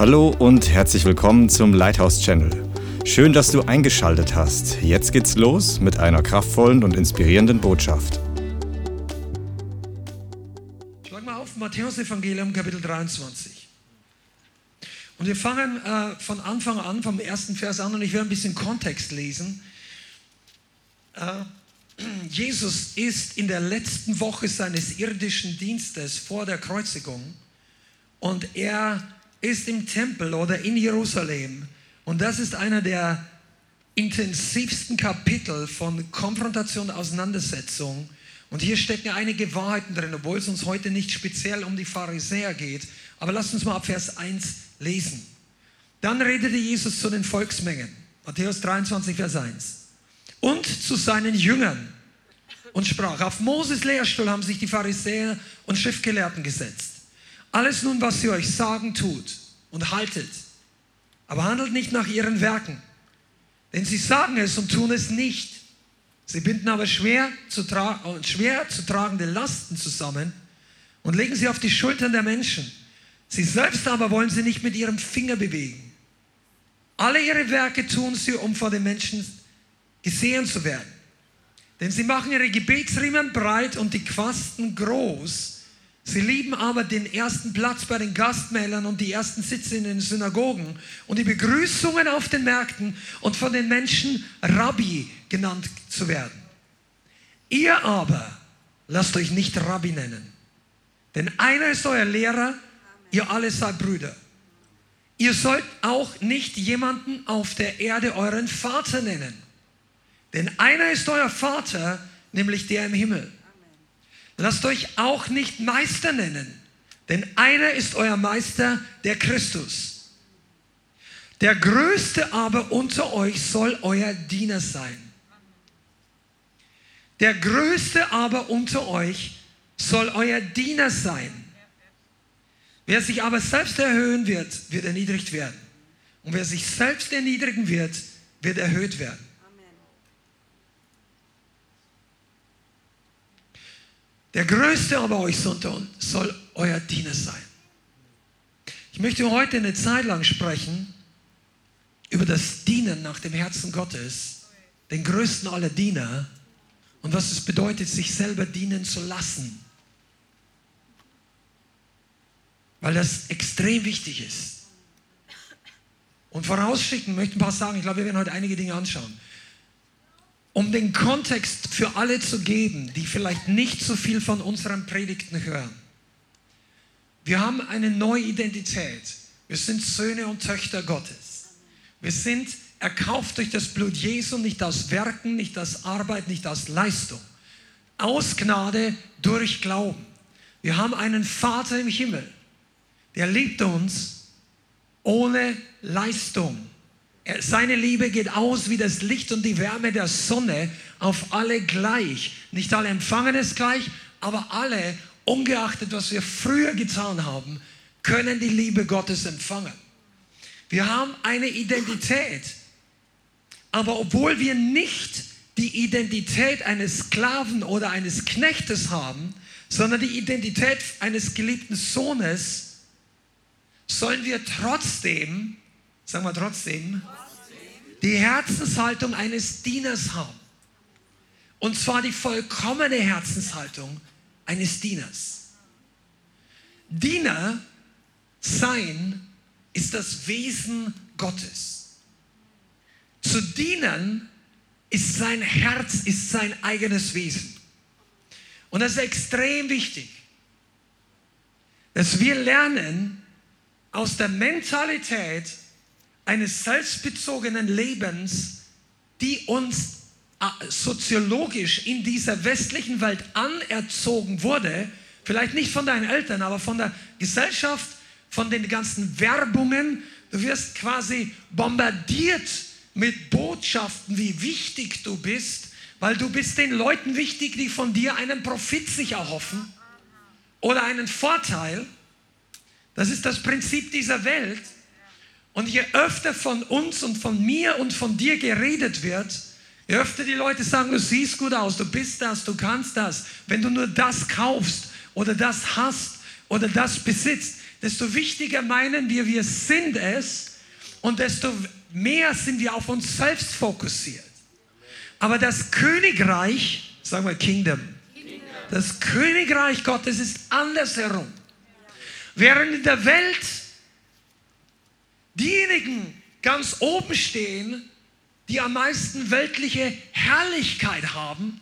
Hallo und herzlich willkommen zum Lighthouse Channel. Schön, dass du eingeschaltet hast. Jetzt geht's los mit einer kraftvollen und inspirierenden Botschaft. Schlag mal auf Matthäus Evangelium Kapitel 23. Und wir fangen äh, von Anfang an, vom ersten Vers an, und ich werde ein bisschen Kontext lesen. Äh, Jesus ist in der letzten Woche seines irdischen Dienstes vor der Kreuzigung und er ist im Tempel oder in Jerusalem und das ist einer der intensivsten Kapitel von Konfrontation und Auseinandersetzung. Und hier stecken einige Wahrheiten drin, obwohl es uns heute nicht speziell um die Pharisäer geht. Aber lasst uns mal ab Vers 1 lesen. Dann redete Jesus zu den Volksmengen. Matthäus 23, Vers 1 und zu seinen Jüngern und sprach, auf Moses Lehrstuhl haben sich die Pharisäer und Schriftgelehrten gesetzt. Alles nun, was sie euch sagen, tut und haltet, aber handelt nicht nach ihren Werken, denn sie sagen es und tun es nicht. Sie binden aber schwer zu, schwer zu tragende Lasten zusammen und legen sie auf die Schultern der Menschen. Sie selbst aber wollen sie nicht mit ihrem Finger bewegen. Alle ihre Werke tun sie, um vor den Menschen gesehen zu werden. Denn sie machen ihre Gebetsriemen breit und die Quasten groß. Sie lieben aber den ersten Platz bei den Gastmählern und die ersten Sitze in den Synagogen und die Begrüßungen auf den Märkten und von den Menschen Rabbi genannt zu werden. Ihr aber lasst euch nicht Rabbi nennen, denn einer ist euer Lehrer, ihr alle seid Brüder. Ihr sollt auch nicht jemanden auf der Erde euren Vater nennen denn einer ist euer Vater, nämlich der im Himmel. Lasst euch auch nicht Meister nennen, denn einer ist euer Meister, der Christus. Der Größte aber unter euch soll euer Diener sein. Der Größte aber unter euch soll euer Diener sein. Wer sich aber selbst erhöhen wird, wird erniedrigt werden. Und wer sich selbst erniedrigen wird, wird erhöht werden. Der Größte aber euch soll euer Diener sein. Ich möchte heute eine Zeit lang sprechen über das Dienen nach dem Herzen Gottes, den größten aller Diener und was es bedeutet, sich selber dienen zu lassen. Weil das extrem wichtig ist. Und vorausschicken möchte ich ein paar sagen, ich glaube, wir werden heute einige Dinge anschauen um den Kontext für alle zu geben, die vielleicht nicht so viel von unseren Predigten hören. Wir haben eine neue Identität. Wir sind Söhne und Töchter Gottes. Wir sind erkauft durch das Blut Jesu, nicht aus Werken, nicht aus Arbeit, nicht aus Leistung. Aus Gnade durch Glauben. Wir haben einen Vater im Himmel, der liebt uns ohne Leistung. Seine Liebe geht aus wie das Licht und die Wärme der Sonne auf alle gleich. Nicht alle empfangen es gleich, aber alle, ungeachtet was wir früher getan haben, können die Liebe Gottes empfangen. Wir haben eine Identität, aber obwohl wir nicht die Identität eines Sklaven oder eines Knechtes haben, sondern die Identität eines geliebten Sohnes, sollen wir trotzdem sagen wir trotzdem, die Herzenshaltung eines Dieners haben. Und zwar die vollkommene Herzenshaltung eines Dieners. Diener sein ist das Wesen Gottes. Zu dienen ist sein Herz, ist sein eigenes Wesen. Und das ist extrem wichtig, dass wir lernen aus der Mentalität eines selbstbezogenen Lebens, die uns äh, soziologisch in dieser westlichen Welt anerzogen wurde, vielleicht nicht von deinen Eltern, aber von der Gesellschaft, von den ganzen Werbungen. Du wirst quasi bombardiert mit Botschaften, wie wichtig du bist, weil du bist den Leuten wichtig, die von dir einen Profit sich erhoffen oder einen Vorteil. Das ist das Prinzip dieser Welt. Und je öfter von uns und von mir und von dir geredet wird, je öfter die Leute sagen, du siehst gut aus, du bist das, du kannst das, wenn du nur das kaufst oder das hast oder das besitzt, desto wichtiger meinen wir, wir sind es und desto mehr sind wir auf uns selbst fokussiert. Aber das Königreich, sagen wir Kingdom, das Königreich Gottes ist andersherum. Während in der Welt diejenigen ganz oben stehen, die am meisten weltliche Herrlichkeit haben,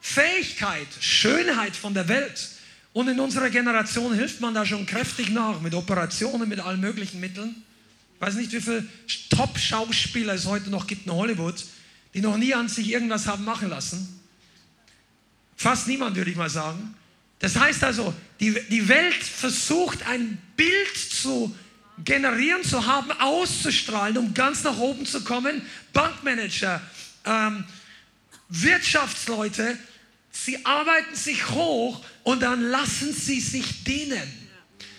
Fähigkeit, Schönheit von der Welt. Und in unserer Generation hilft man da schon kräftig nach mit Operationen, mit allen möglichen Mitteln. Ich weiß nicht, wie viele Top-Schauspieler es heute noch gibt in Hollywood, die noch nie an sich irgendwas haben machen lassen. Fast niemand, würde ich mal sagen. Das heißt also, die, die Welt versucht ein Bild zu generieren zu haben, auszustrahlen, um ganz nach oben zu kommen. Bankmanager, ähm, Wirtschaftsleute, sie arbeiten sich hoch und dann lassen sie sich dienen.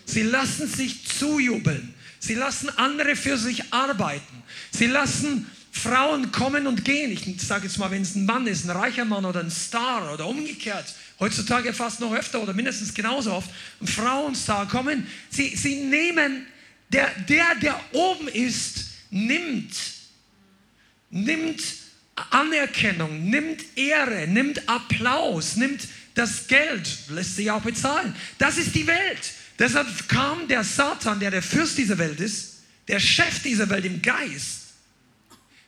Sie lassen sich zujubeln. Sie lassen andere für sich arbeiten. Sie lassen Frauen kommen und gehen. Ich sage jetzt mal, wenn es ein Mann ist, ein reicher Mann oder ein Star oder umgekehrt, heutzutage fast noch öfter oder mindestens genauso oft, ein Frauenstar kommen. Sie, sie nehmen der, der, der oben ist, nimmt, nimmt Anerkennung, nimmt Ehre, nimmt Applaus, nimmt das Geld, lässt sich auch bezahlen. Das ist die Welt. Deshalb kam der Satan, der der Fürst dieser Welt ist, der Chef dieser Welt im Geist.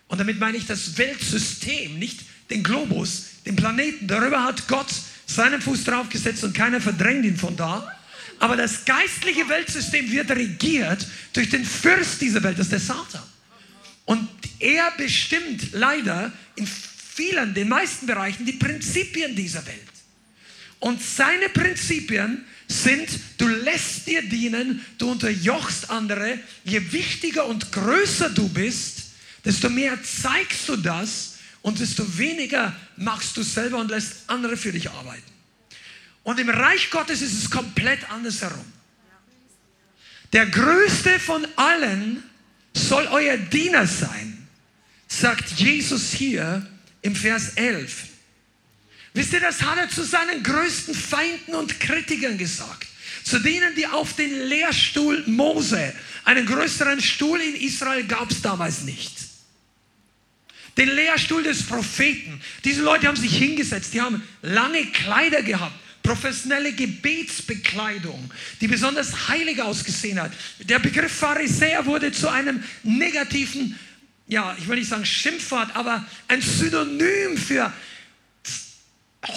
Und damit meine ich das Weltsystem, nicht den Globus, den Planeten. Darüber hat Gott seinen Fuß draufgesetzt und keiner verdrängt ihn von da. Aber das geistliche Weltsystem wird regiert durch den Fürst dieser Welt, das ist der Satan. Und er bestimmt leider in vielen, den meisten Bereichen die Prinzipien dieser Welt. Und seine Prinzipien sind, du lässt dir dienen, du unterjochst andere. Je wichtiger und größer du bist, desto mehr zeigst du das und desto weniger machst du selber und lässt andere für dich arbeiten. Und im Reich Gottes ist es komplett andersherum. Der größte von allen soll euer Diener sein, sagt Jesus hier im Vers 11. Wisst ihr, das hat er zu seinen größten Feinden und Kritikern gesagt. Zu denen, die auf den Lehrstuhl Mose, einen größeren Stuhl in Israel gab es damals nicht. Den Lehrstuhl des Propheten. Diese Leute haben sich hingesetzt, die haben lange Kleider gehabt, professionelle Gebetsbekleidung, die besonders heilig ausgesehen hat. Der Begriff Pharisäer wurde zu einem negativen, ja, ich will nicht sagen Schimpfwort, aber ein Synonym für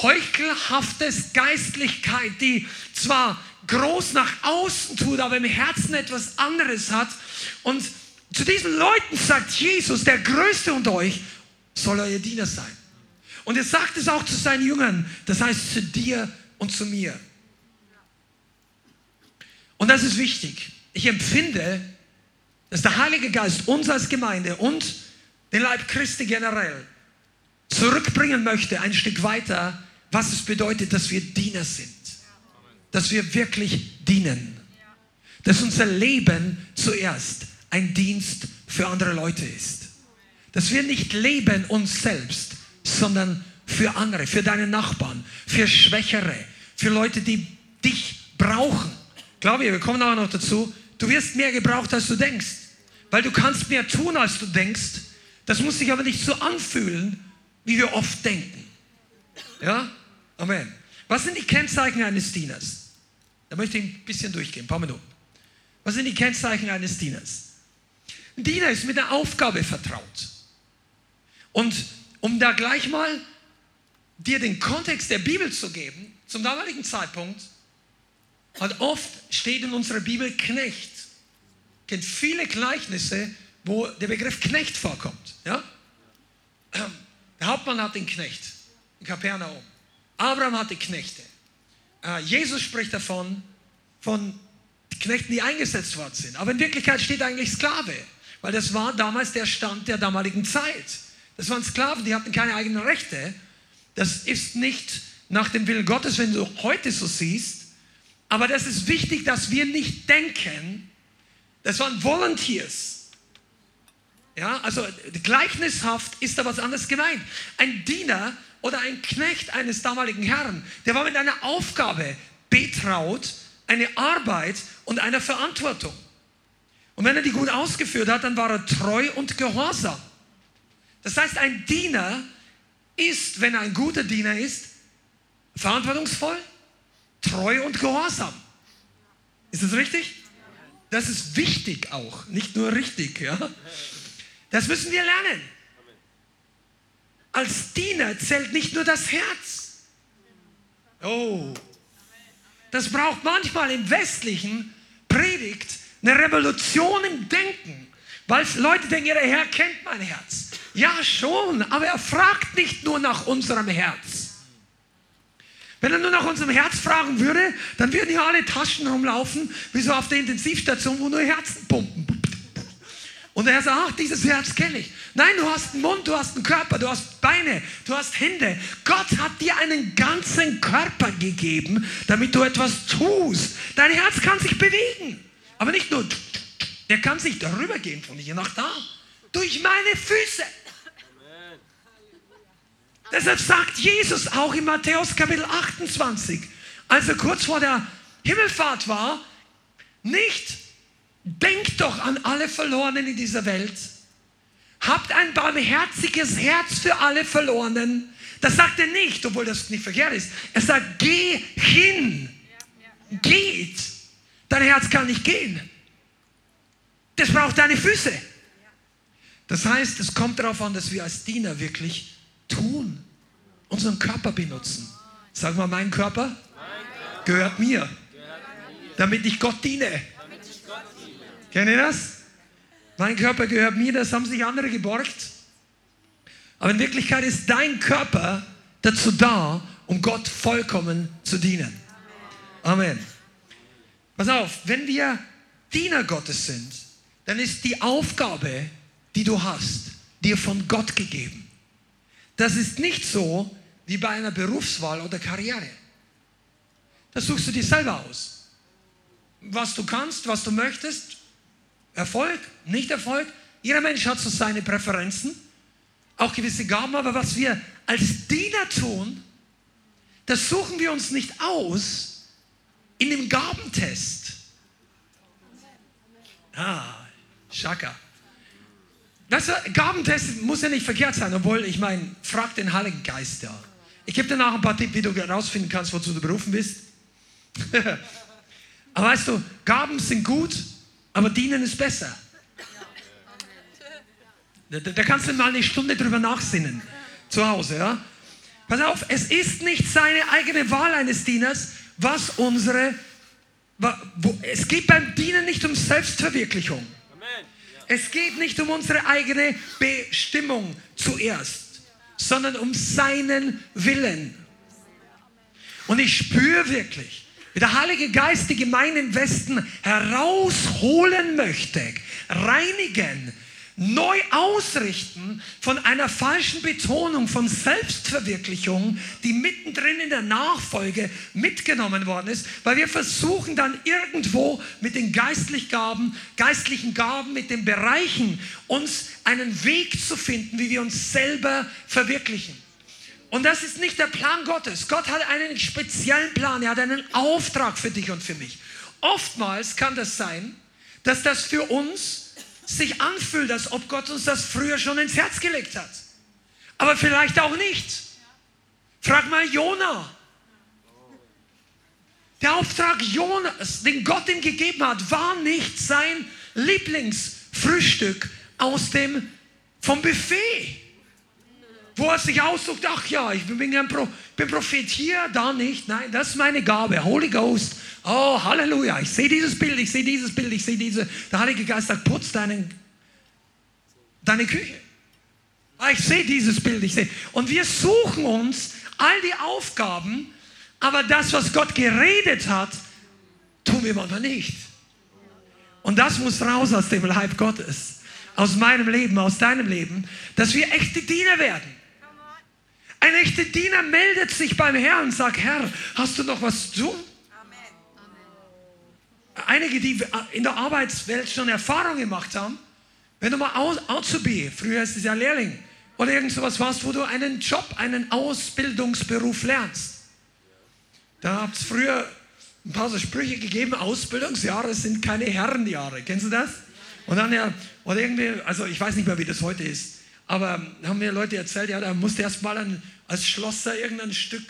heuchelhaftes Geistlichkeit, die zwar groß nach außen tut, aber im Herzen etwas anderes hat. Und zu diesen Leuten sagt Jesus, der Größte unter euch soll euer Diener sein. Und er sagt es auch zu seinen Jüngern, das heißt zu dir und zu mir. Und das ist wichtig. Ich empfinde, dass der Heilige Geist uns als Gemeinde und den Leib Christi generell zurückbringen möchte, ein Stück weiter, was es bedeutet, dass wir Diener sind. Dass wir wirklich dienen. Dass unser Leben zuerst ein Dienst für andere Leute ist. Dass wir nicht leben uns selbst, sondern für andere, für deine Nachbarn, für Schwächere, für Leute, die dich brauchen. Glaube ich, wir kommen aber noch dazu. Du wirst mehr gebraucht, als du denkst. Weil du kannst mehr tun, als du denkst. Das muss sich aber nicht so anfühlen, wie wir oft denken. Ja? Amen. Was sind die Kennzeichen eines Dieners? Da möchte ich ein bisschen durchgehen, ein paar Minuten. Was sind die Kennzeichen eines Dieners? Ein Diener ist mit der Aufgabe vertraut. Und um da gleich mal dir den Kontext der Bibel zu geben, zum damaligen Zeitpunkt, hat oft steht in unserer Bibel Knecht. Kennt viele Gleichnisse, wo der Begriff Knecht vorkommt. Ja? Der Hauptmann hat den Knecht in Kapernaum. Abraham hatte Knechte. Äh, Jesus spricht davon, von Knechten, die eingesetzt worden sind. Aber in Wirklichkeit steht eigentlich Sklave, weil das war damals der Stand der damaligen Zeit. Das waren Sklaven, die hatten keine eigenen Rechte. Das ist nicht nach dem Willen Gottes, wenn du heute so siehst. Aber das ist wichtig, dass wir nicht denken, das waren Volunteers. Ja, also gleichnishaft ist da was anderes gemeint. Ein Diener oder ein Knecht eines damaligen Herrn, der war mit einer Aufgabe betraut, eine Arbeit und eine Verantwortung. Und wenn er die gut ausgeführt hat, dann war er treu und gehorsam. Das heißt, ein Diener ist, wenn er ein guter Diener ist, verantwortungsvoll, treu und gehorsam. Ist das richtig? Das ist wichtig auch, nicht nur richtig. Ja? Das müssen wir lernen. Als Diener zählt nicht nur das Herz. Oh, das braucht manchmal im westlichen Predigt eine Revolution im Denken, weil Leute denken, der Herr kennt mein Herz. Ja, schon, aber er fragt nicht nur nach unserem Herz. Wenn er nur nach unserem Herz fragen würde, dann würden hier alle Taschen rumlaufen, wie so auf der Intensivstation, wo nur Herzen pumpen. Und er sagt, ach, dieses Herz kenne ich. Nein, du hast einen Mund, du hast einen Körper, du hast Beine, du hast Hände. Gott hat dir einen ganzen Körper gegeben, damit du etwas tust. Dein Herz kann sich bewegen. Aber nicht nur, der kann sich darüber gehen, von hier nach da. Durch meine Füße. Deshalb sagt Jesus auch in Matthäus Kapitel 28, als er kurz vor der Himmelfahrt war, nicht Denkt doch an alle Verlorenen in dieser Welt. Habt ein barmherziges Herz für alle Verlorenen. Das sagt er nicht, obwohl das nicht verkehrt ist. Er sagt, geh hin. Geht. Dein Herz kann nicht gehen. Das braucht deine Füße. Das heißt, es kommt darauf an, dass wir als Diener wirklich tun, unseren Körper benutzen. Sag mal, mein Körper gehört mir, damit ich Gott diene. Kennt ihr das? Mein Körper gehört mir, das haben sich andere geborgt. Aber in Wirklichkeit ist dein Körper dazu da, um Gott vollkommen zu dienen. Amen. Pass auf, wenn wir Diener Gottes sind, dann ist die Aufgabe, die du hast, dir von Gott gegeben. Das ist nicht so wie bei einer Berufswahl oder Karriere. Das suchst du dir selber aus. Was du kannst, was du möchtest, Erfolg, nicht Erfolg. Jeder Mensch hat so seine Präferenzen, auch gewisse Gaben, aber was wir als Diener tun, das suchen wir uns nicht aus in dem Gabentest. Ah, Schaka. Das Gabentest muss ja nicht verkehrt sein, obwohl ich meine, frag den Heiligen Geist ja. Ich gebe dir nach ein paar Tipps, wie du herausfinden kannst, wozu du berufen bist. Aber weißt du, Gaben sind gut, aber dienen ist besser. Da, da kannst du mal eine Stunde drüber nachsinnen. Zu Hause, ja? Pass auf, es ist nicht seine eigene Wahl eines Dieners, was unsere. Es geht beim Dienen nicht um Selbstverwirklichung. Es geht nicht um unsere eigene Bestimmung zuerst, sondern um seinen Willen. Und ich spüre wirklich, wie der Heilige Geist die Gemeinde im Westen herausholen möchte, reinigen, neu ausrichten von einer falschen Betonung von Selbstverwirklichung, die mittendrin in der Nachfolge mitgenommen worden ist, weil wir versuchen dann irgendwo mit den geistlichen Gaben, geistlichen Gaben, mit den Bereichen uns einen Weg zu finden, wie wir uns selber verwirklichen. Und das ist nicht der Plan Gottes. Gott hat einen speziellen Plan. Er hat einen Auftrag für dich und für mich. Oftmals kann das sein, dass das für uns sich anfühlt, als ob Gott uns das früher schon ins Herz gelegt hat. Aber vielleicht auch nicht. Frag mal Jona. Der Auftrag Jonas, den Gott ihm gegeben hat, war nicht sein Lieblingsfrühstück aus dem, vom Buffet wo er sich ausdrückt, ach ja, ich bin, ein Pro, bin Prophet hier, da nicht. Nein, das ist meine Gabe, Holy Ghost. Oh, Halleluja, ich sehe dieses Bild, ich sehe dieses Bild, ich sehe diese. Der Heilige Geist sagt, putz deinen, deine Küche. Ah, ich sehe dieses Bild, ich sehe. Und wir suchen uns all die Aufgaben, aber das, was Gott geredet hat, tun wir manchmal nicht. Und das muss raus aus dem Leib Gottes, aus meinem Leben, aus deinem Leben, dass wir echte Diener werden. Ein echter Diener meldet sich beim Herrn und sagt, Herr, hast du noch was zu tun? Einige, die in der Arbeitswelt schon Erfahrung gemacht haben, wenn du mal Azubi, früher ist es ja Lehrling, oder irgend sowas warst, wo du einen Job, einen Ausbildungsberuf lernst. Da habt es früher ein paar so Sprüche gegeben, Ausbildungsjahre sind keine Herrenjahre. Kennst du das? Und dann ja, oder irgendwie, also ich weiß nicht mehr, wie das heute ist, aber haben mir Leute erzählt, ja, da musste erst mal ein, als Schlosser irgendein Stück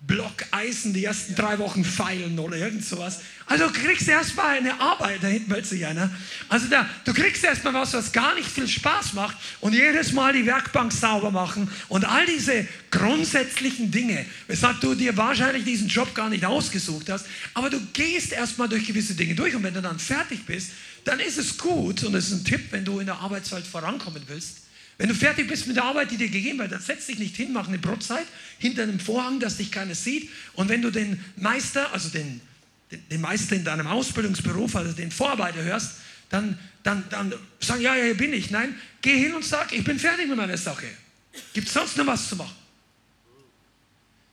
Block Eisen die ersten drei Wochen feilen oder irgend sowas. Also du kriegst erstmal eine Arbeit, da hinten meldet sich einer. Also da, du kriegst erstmal was, was gar nicht viel Spaß macht und jedes Mal die Werkbank sauber machen und all diese grundsätzlichen Dinge, weshalb du dir wahrscheinlich diesen Job gar nicht ausgesucht hast, aber du gehst erstmal durch gewisse Dinge durch und wenn du dann fertig bist, dann ist es gut und das ist ein Tipp, wenn du in der Arbeitswelt vorankommen willst, wenn du fertig bist mit der Arbeit, die dir gegeben wird, dann setz dich nicht hin, mach eine Brotzeit hinter einem Vorhang, dass dich keiner sieht. Und wenn du den Meister, also den, den, Meister in deinem Ausbildungsberuf, also den Vorarbeiter hörst, dann, dann, dann sag, ja, ja, hier bin ich. Nein, geh hin und sag, ich bin fertig mit meiner Sache. Gibt es sonst noch was zu machen?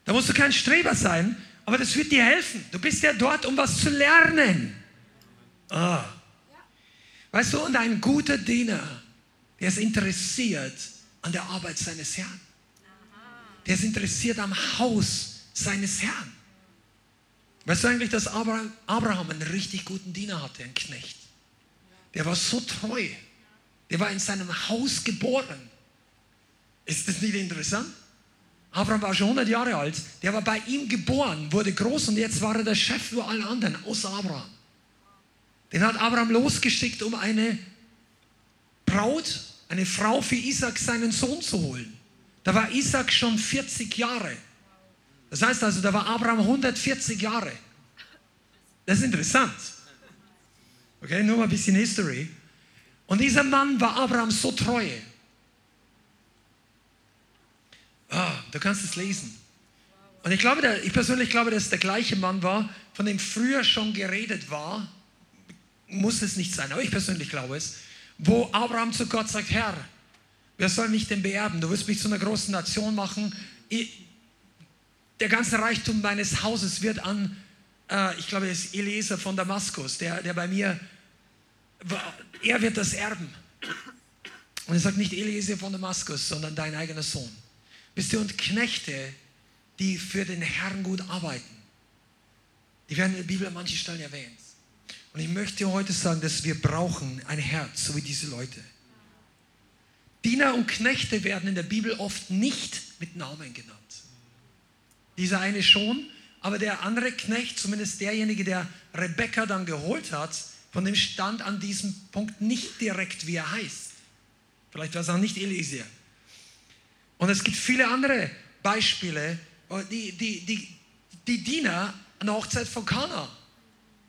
Da musst du kein Streber sein, aber das wird dir helfen. Du bist ja dort, um was zu lernen. Ah. Weißt du, und ein guter Diener, der ist interessiert an der Arbeit seines Herrn. Der ist interessiert am Haus seines Herrn. Weißt du eigentlich, dass Abraham einen richtig guten Diener hatte, einen Knecht? Der war so treu. Der war in seinem Haus geboren. Ist das nicht interessant? Abraham war schon 100 Jahre alt. Der war bei ihm geboren, wurde groß und jetzt war er der Chef über allen anderen, außer Abraham. Den hat Abraham losgeschickt, um eine Braut, eine Frau für Isaac, seinen Sohn zu holen. Da war Isaac schon 40 Jahre. Das heißt also, da war Abraham 140 Jahre. Das ist interessant. Okay, nur mal ein bisschen History. Und dieser Mann war Abraham so treu. Ah, du kannst es lesen. Und ich glaube, ich persönlich glaube, dass es der gleiche Mann war, von dem früher schon geredet war. Muss es nicht sein, aber ich persönlich glaube es wo Abraham zu Gott sagt, Herr, wer soll mich denn beerben? Du wirst mich zu einer großen Nation machen. Der ganze Reichtum meines Hauses wird an, äh, ich glaube, es ist Eliezer von Damaskus, der, der bei mir, er wird das erben. Und er sagt nicht Eliezer von Damaskus, sondern dein eigener Sohn. Wisst ihr, und Knechte, die für den Herrn gut arbeiten, die werden in der Bibel an manchen Stellen erwähnt. Und ich möchte heute sagen, dass wir brauchen ein Herz, so wie diese Leute. Diener und Knechte werden in der Bibel oft nicht mit Namen genannt. Dieser eine schon, aber der andere Knecht, zumindest derjenige, der Rebekka dann geholt hat, von dem stand an diesem Punkt nicht direkt, wie er heißt. Vielleicht war es auch nicht Eliezer. Und es gibt viele andere Beispiele, die, die, die, die Diener an der Hochzeit von Kana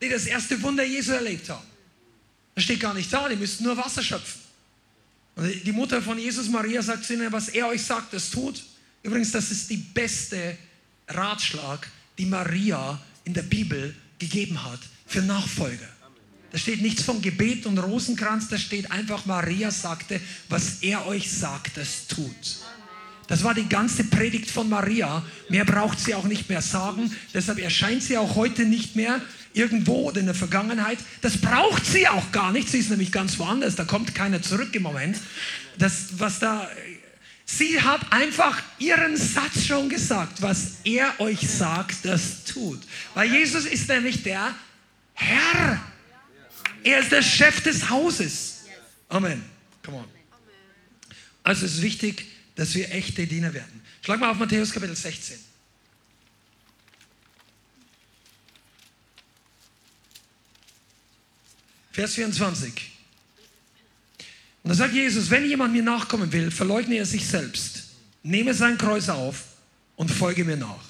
die das erste Wunder Jesu erlebt haben. Das steht gar nicht da, die müssten nur Wasser schöpfen. Und die Mutter von Jesus, Maria, sagt zu ihnen, was er euch sagt, das tut. Übrigens, das ist die beste Ratschlag, die Maria in der Bibel gegeben hat für Nachfolger. Da steht nichts von Gebet und Rosenkranz, da steht einfach, Maria sagte, was er euch sagt, das tut. Das war die ganze Predigt von Maria. Mehr braucht sie auch nicht mehr sagen. Deshalb erscheint sie auch heute nicht mehr irgendwo oder in der Vergangenheit. Das braucht sie auch gar nicht. Sie ist nämlich ganz woanders. Da kommt keiner zurück im Moment. Das, was da, sie hat einfach ihren Satz schon gesagt. Was er euch sagt, das tut. Weil Jesus ist nämlich der Herr. Er ist der Chef des Hauses. Amen. Come on. Also es ist wichtig, dass wir echte Diener werden. Schlag mal auf Matthäus Kapitel 16. Vers 24. Und da sagt Jesus, wenn jemand mir nachkommen will, verleugne er sich selbst, nehme sein Kreuz auf und folge mir nach.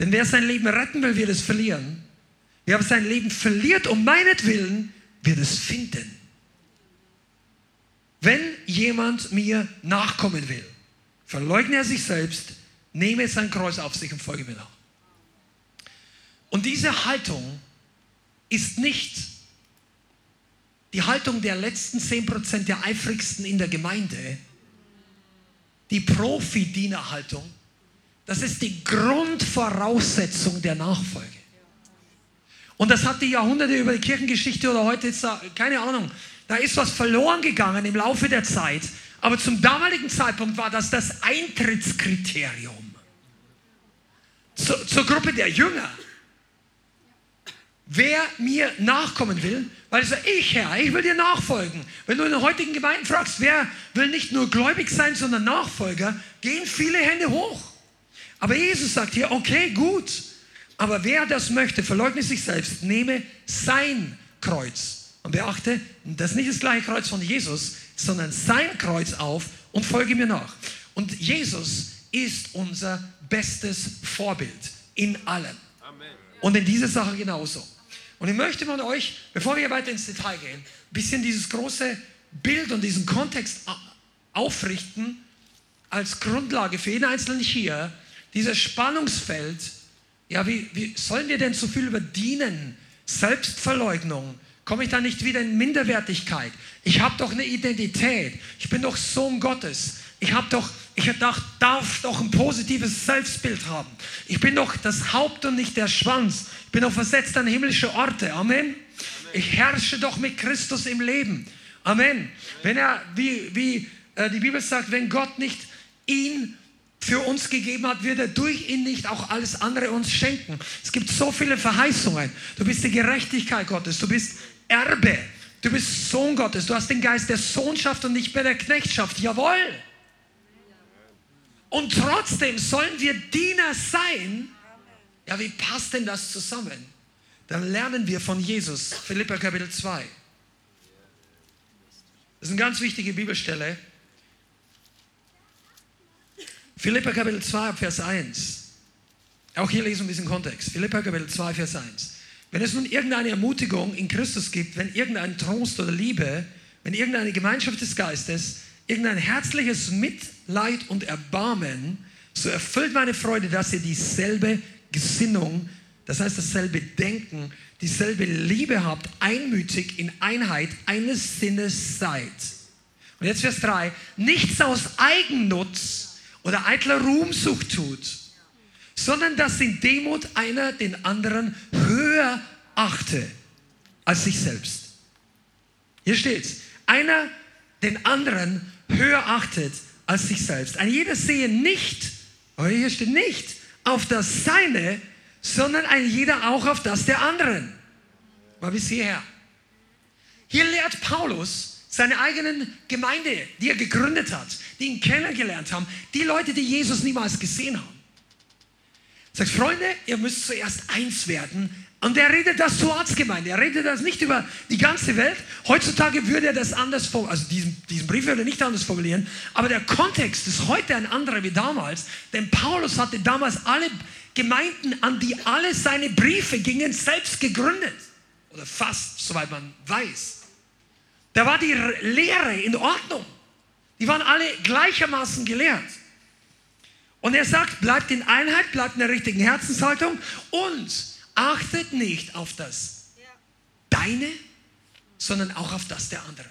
Denn wer sein Leben retten will, wird es verlieren. Wer aber sein Leben verliert um meinetwillen, wird es finden. Wenn jemand mir nachkommen will, verleugne er sich selbst, nehme sein Kreuz auf sich und folge mir nach. Und diese Haltung ist nicht die Haltung der letzten 10% der eifrigsten in der Gemeinde, die Profi-Dienerhaltung, das ist die Grundvoraussetzung der Nachfolge. Und das hat die Jahrhunderte über die Kirchengeschichte oder heute ist keine Ahnung, da ist was verloren gegangen im Laufe der Zeit. Aber zum damaligen Zeitpunkt war das das Eintrittskriterium zu, zur Gruppe der Jünger. Wer mir nachkommen will, weil ich sage, ich Herr, ich will dir nachfolgen. Wenn du in den heutigen Gemeinden fragst, wer will nicht nur gläubig sein, sondern Nachfolger, gehen viele Hände hoch. Aber Jesus sagt hier, okay, gut, aber wer das möchte, verleugne sich selbst, nehme sein Kreuz. Und beachte, das ist nicht das gleiche Kreuz von Jesus, sondern sein Kreuz auf und folge mir nach. Und Jesus ist unser bestes Vorbild in allem. Und in dieser Sache genauso. Und ich möchte von euch, bevor wir weiter ins Detail gehen, ein bisschen dieses große Bild und diesen Kontext aufrichten als Grundlage für jeden Einzelnen hier, dieses Spannungsfeld, ja, wie, wie sollen wir denn so viel über Dienen, Selbstverleugnung, komme ich da nicht wieder in Minderwertigkeit? Ich habe doch eine Identität, ich bin doch Sohn Gottes, ich habe doch, ich darf, darf doch ein positives Selbstbild haben. Ich bin doch das Haupt und nicht der Schwanz. Ich bin doch versetzt an himmlische Orte. Amen. Ich herrsche doch mit Christus im Leben. Amen. Wenn er, wie, wie äh, die Bibel sagt, wenn Gott nicht ihn für uns gegeben hat, wird er durch ihn nicht auch alles andere uns schenken. Es gibt so viele Verheißungen. Du bist die Gerechtigkeit Gottes, du bist Erbe, du bist Sohn Gottes, du hast den Geist der Sohnschaft und nicht mehr der Knechtschaft. Jawohl. Und trotzdem sollen wir Diener sein. Ja, wie passt denn das zusammen? Dann lernen wir von Jesus, Philippa Kapitel 2. Das ist eine ganz wichtige Bibelstelle. Philippa Kapitel 2, Vers 1. Auch hier lesen wir bisschen Kontext. Philippa Kapitel 2, Vers 1. Wenn es nun irgendeine Ermutigung in Christus gibt, wenn irgendein Trost oder Liebe, wenn irgendeine Gemeinschaft des Geistes, irgendein herzliches Mitleid und Erbarmen, so erfüllt meine Freude, dass ihr dieselbe Gesinnung, das heißt dasselbe Denken, dieselbe Liebe habt, einmütig in Einheit eines Sinnes seid. Und jetzt Vers 3, nichts aus Eigennutz oder eitler Ruhmsucht tut, sondern dass in Demut einer den anderen höher achte als sich selbst. Hier steht's. Einer den anderen höher achtet als sich selbst. Ein jeder sehe nicht, aber hier steht nicht, auf das Seine, sondern ein jeder auch auf das der anderen. Mal bis hierher. Hier lehrt Paulus seine eigenen Gemeinde, die er gegründet hat, die ihn kennengelernt haben, die Leute, die Jesus niemals gesehen haben. Sagt, Freunde, ihr müsst zuerst eins werden und er redet das zur Ortsgemeinde. Er redet das nicht über die ganze Welt. Heutzutage würde er das anders formulieren. Also diesen, diesen Brief würde er nicht anders formulieren. Aber der Kontext ist heute ein anderer wie damals. Denn Paulus hatte damals alle Gemeinden, an die alle seine Briefe gingen, selbst gegründet. Oder fast, soweit man weiß. Da war die Lehre in Ordnung. Die waren alle gleichermaßen gelehrt. Und er sagt, bleibt in Einheit, bleibt in der richtigen Herzenshaltung und achtet nicht auf das deine, sondern auch auf das der anderen.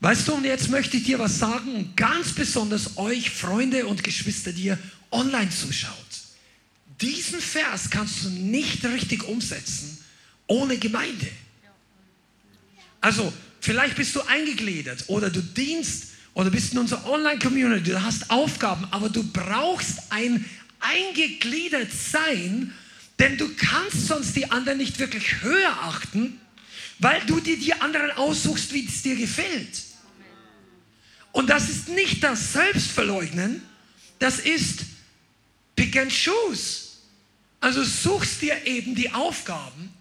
Weißt du, und jetzt möchte ich dir was sagen, ganz besonders euch, Freunde und Geschwister, die ihr online zuschaut. Diesen Vers kannst du nicht richtig umsetzen ohne Gemeinde. Also, vielleicht bist du eingegliedert oder du dienst oder bist in unserer Online-Community, du hast Aufgaben, aber du brauchst ein eingegliedert sein, denn du kannst sonst die anderen nicht wirklich höher achten, weil du dir die anderen aussuchst, wie es dir gefällt. Und das ist nicht das Selbstverleugnen, das ist Pick and Choose. Also suchst dir eben die Aufgaben.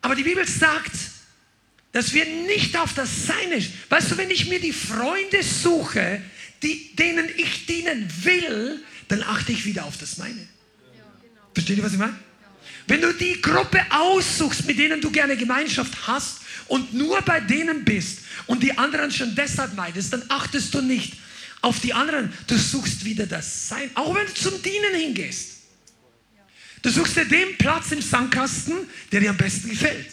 Aber die Bibel sagt, dass wir nicht auf das Seine. Weißt du, wenn ich mir die Freunde suche, die, denen ich dienen will, dann achte ich wieder auf das meine. Versteht ihr, was ich meine? Wenn du die Gruppe aussuchst, mit denen du gerne Gemeinschaft hast und nur bei denen bist und die anderen schon deshalb meidest, dann achtest du nicht auf die anderen. Du suchst wieder das Sein, auch wenn du zum Dienen hingehst. Du suchst dir den Platz im Sandkasten, der dir am besten gefällt.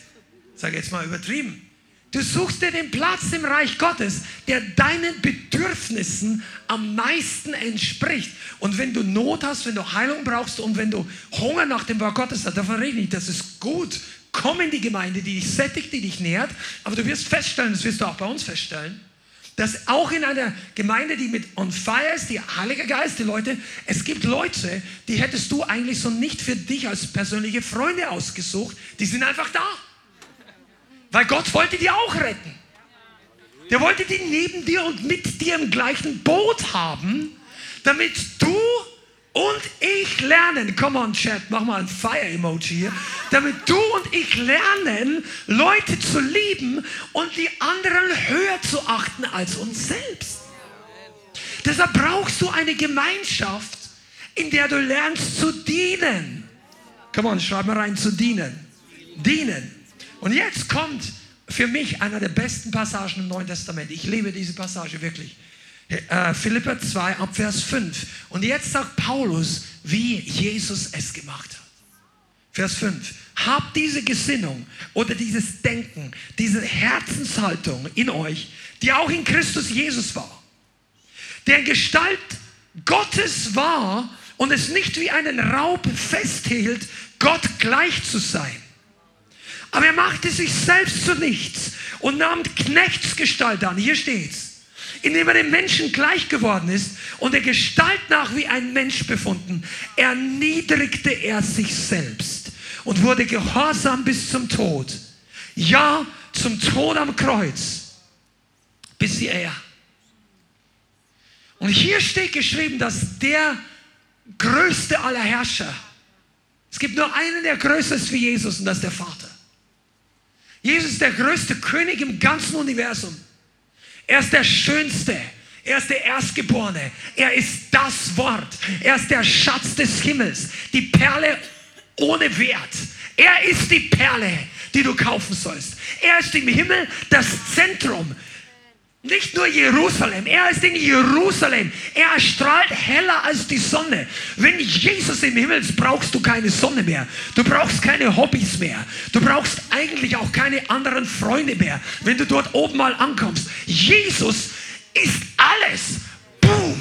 Sag jetzt mal übertrieben. Du suchst dir den Platz im Reich Gottes, der deinen Bedürfnissen am meisten entspricht. Und wenn du Not hast, wenn du Heilung brauchst und wenn du Hunger nach dem Wort Gottes hast, davon rede ich das ist gut. Komm in die Gemeinde, die dich sättigt, die dich nährt. Aber du wirst feststellen, das wirst du auch bei uns feststellen, dass auch in einer Gemeinde, die mit on fire ist, die Heilige Geist, die Leute, es gibt Leute, die hättest du eigentlich so nicht für dich als persönliche Freunde ausgesucht, die sind einfach da. Weil Gott wollte die auch retten. Der wollte die neben dir und mit dir im gleichen Boot haben, damit du und ich lernen, come on Chat, mach mal ein Fire-Emoji hier, damit du und ich lernen, Leute zu lieben und die anderen höher zu achten als uns selbst. Deshalb brauchst du eine Gemeinschaft, in der du lernst zu dienen. Come on, schreib mal rein, zu dienen. Dienen. Und jetzt kommt für mich einer der besten Passagen im Neuen Testament. Ich liebe diese Passage wirklich. Äh, Philippa 2 ab Vers 5. Und jetzt sagt Paulus, wie Jesus es gemacht hat. Vers 5. Habt diese Gesinnung oder dieses Denken, diese Herzenshaltung in euch, die auch in Christus Jesus war, der Gestalt Gottes war und es nicht wie einen Raub festhielt, Gott gleich zu sein. Aber er machte sich selbst zu nichts und nahm Knechtsgestalt an. Hier steht's indem er dem Menschen gleich geworden ist und der Gestalt nach wie ein Mensch befunden, erniedrigte er sich selbst und wurde gehorsam bis zum Tod. Ja, zum Tod am Kreuz. Bis er. Und hier steht geschrieben, dass der größte aller Herrscher, es gibt nur einen, der größer ist wie Jesus und das ist der Vater. Jesus ist der größte König im ganzen Universum. Er ist der Schönste. Er ist der Erstgeborene. Er ist das Wort. Er ist der Schatz des Himmels. Die Perle ohne Wert. Er ist die Perle, die du kaufen sollst. Er ist im Himmel das Zentrum. Nicht nur Jerusalem, er ist in Jerusalem. Er strahlt heller als die Sonne. Wenn Jesus im Himmel ist, brauchst du keine Sonne mehr. Du brauchst keine Hobbys mehr. Du brauchst eigentlich auch keine anderen Freunde mehr, wenn du dort oben mal ankommst. Jesus ist alles. Boom.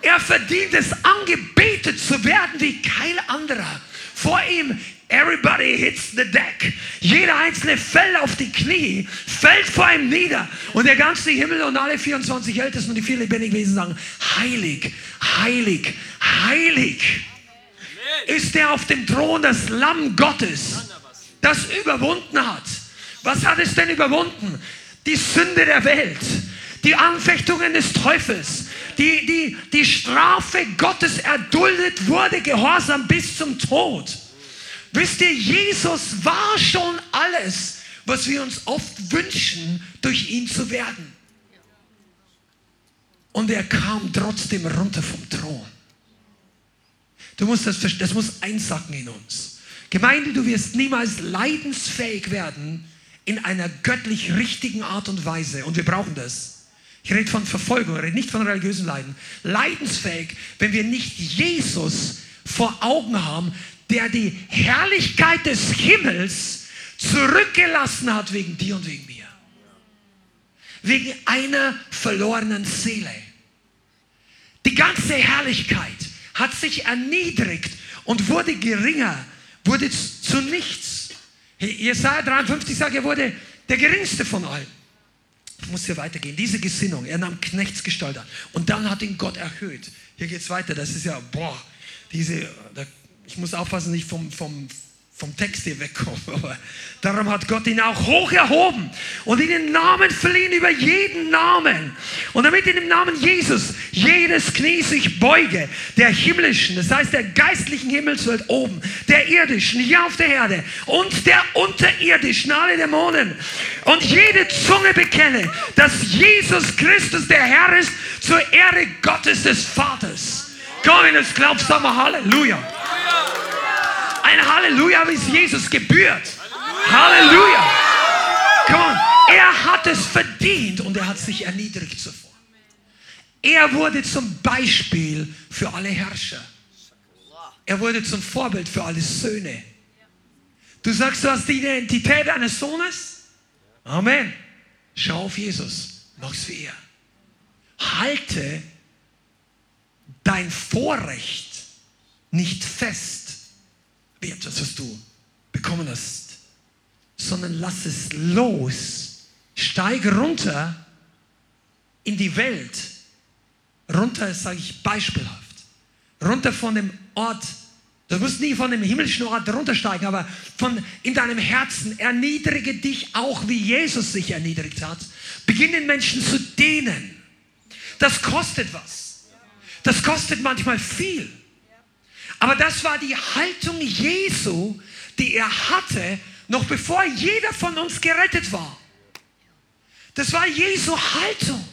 Er verdient es, angebetet zu werden wie kein anderer. Vor ihm Everybody hits the deck. Jeder einzelne fällt auf die Knie, fällt vor ihm nieder. Und der ganze Himmel und alle 24 Ältesten und die vier lebendigen Wesen sagen, heilig, heilig, heilig ist der auf dem Thron das Lamm Gottes, das überwunden hat. Was hat es denn überwunden? Die Sünde der Welt, die Anfechtungen des Teufels, die, die, die Strafe Gottes erduldet wurde, gehorsam bis zum Tod. Wisst ihr, Jesus war schon alles, was wir uns oft wünschen, durch ihn zu werden. Und er kam trotzdem runter vom Thron. Du musst das das muss einsacken in uns. Gemeinde, du wirst niemals leidensfähig werden in einer göttlich richtigen Art und Weise. Und wir brauchen das. Ich rede von Verfolgung, ich rede nicht von religiösen Leiden. Leidensfähig, wenn wir nicht Jesus vor Augen haben, der die Herrlichkeit des Himmels zurückgelassen hat wegen dir und wegen mir. Wegen einer verlorenen Seele. Die ganze Herrlichkeit hat sich erniedrigt und wurde geringer, wurde zu nichts. Jesaja 53 sagt, er wurde der geringste von allen. Ich muss hier weitergehen. Diese Gesinnung, er nahm Knechtsgestalt an. Und dann hat ihn Gott erhöht. Hier geht es weiter. Das ist ja, boah, diese, da ich muss aufpassen, nicht vom, vom, vom Text hier wegkommen, aber darum hat Gott ihn auch hoch erhoben und ihn den Namen verliehen über jeden Namen. Und damit in dem Namen Jesus jedes Knie sich beuge, der himmlischen, das heißt der geistlichen Himmelswelt oben, der irdischen, hier auf der Erde und der unterirdischen, alle Dämonen. Und jede Zunge bekenne, dass Jesus Christus der Herr ist zur Ehre Gottes des Vaters. Komm, wenn du es glaubst, sag mal Halleluja. Ein Halleluja, wie es Jesus gebührt. Halleluja. Come. Er hat es verdient und er hat sich erniedrigt zuvor. Er wurde zum Beispiel für alle Herrscher. Er wurde zum Vorbild für alle Söhne. Du sagst, du hast die Identität eines Sohnes? Amen. Schau auf Jesus. Mach's wie er. Halte dein Vorrecht nicht fest wie etwas, was du bekommen hast, sondern lass es los. Steig runter in die Welt, runter, sage ich beispielhaft, runter von dem Ort, du musst nie von dem himmlischen Ort runtersteigen, aber von in deinem Herzen erniedrige dich auch, wie Jesus sich erniedrigt hat. Beginn den Menschen zu dienen. Das kostet was. Das kostet manchmal viel. Aber das war die Haltung Jesu, die er hatte, noch bevor jeder von uns gerettet war. Das war Jesu Haltung.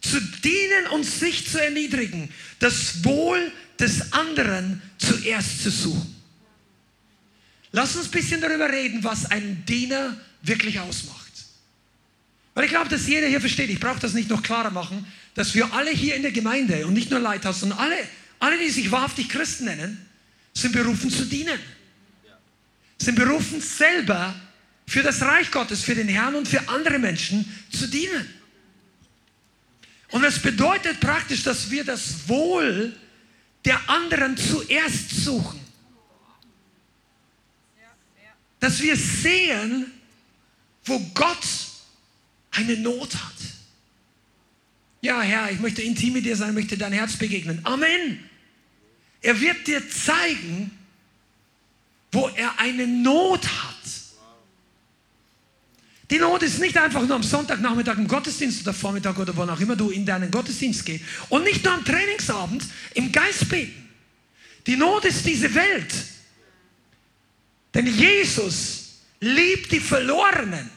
Zu dienen und sich zu erniedrigen, das Wohl des anderen zuerst zu suchen. Lass uns ein bisschen darüber reden, was ein Diener wirklich ausmacht. Weil ich glaube, dass jeder hier versteht, ich brauche das nicht noch klarer machen, dass wir alle hier in der Gemeinde und nicht nur Leithaus, sondern alle, alle, die sich wahrhaftig Christen nennen, sind berufen zu dienen. Sind berufen selber für das Reich Gottes, für den Herrn und für andere Menschen zu dienen. Und das bedeutet praktisch, dass wir das Wohl der anderen zuerst suchen. Dass wir sehen, wo Gott eine Not hat. Ja, Herr, ich möchte intim mit dir sein, möchte dein Herz begegnen. Amen. Er wird dir zeigen, wo er eine Not hat. Die Not ist nicht einfach nur am Sonntagnachmittag im Gottesdienst oder Vormittag oder wann auch immer du in deinen Gottesdienst gehst. Und nicht nur am Trainingsabend im Geist beten. Die Not ist diese Welt. Denn Jesus liebt die Verlorenen.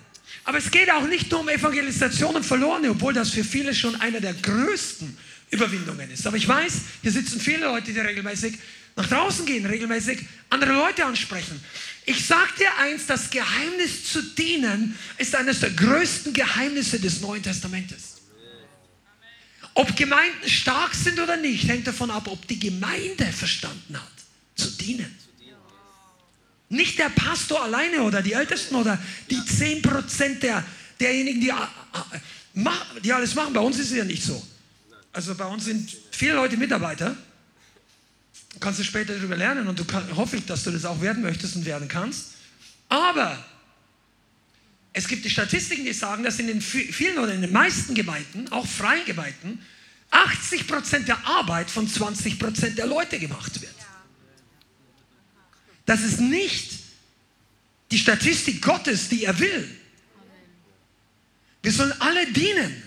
Aber es geht auch nicht nur um Evangelisation und Verlorene, obwohl das für viele schon eine der größten Überwindungen ist. Aber ich weiß, hier sitzen viele Leute, die regelmäßig nach draußen gehen, regelmäßig andere Leute ansprechen. Ich sage dir eins, das Geheimnis zu dienen ist eines der größten Geheimnisse des Neuen Testamentes. Ob Gemeinden stark sind oder nicht, hängt davon ab, ob die Gemeinde verstanden hat, zu dienen. Nicht der Pastor alleine oder die Ältesten oder die 10% der, derjenigen, die, die alles machen. Bei uns ist es ja nicht so. Also bei uns sind viele Leute Mitarbeiter kannst du später darüber lernen und du kann, hoffe ich, dass du das auch werden möchtest und werden kannst. Aber es gibt die Statistiken, die sagen, dass in den vielen oder in den meisten Gemeinden, auch freien Gemeinden, 80% der Arbeit von 20% der Leute gemacht wird. Das ist nicht die Statistik Gottes, die er will. Wir sollen alle dienen.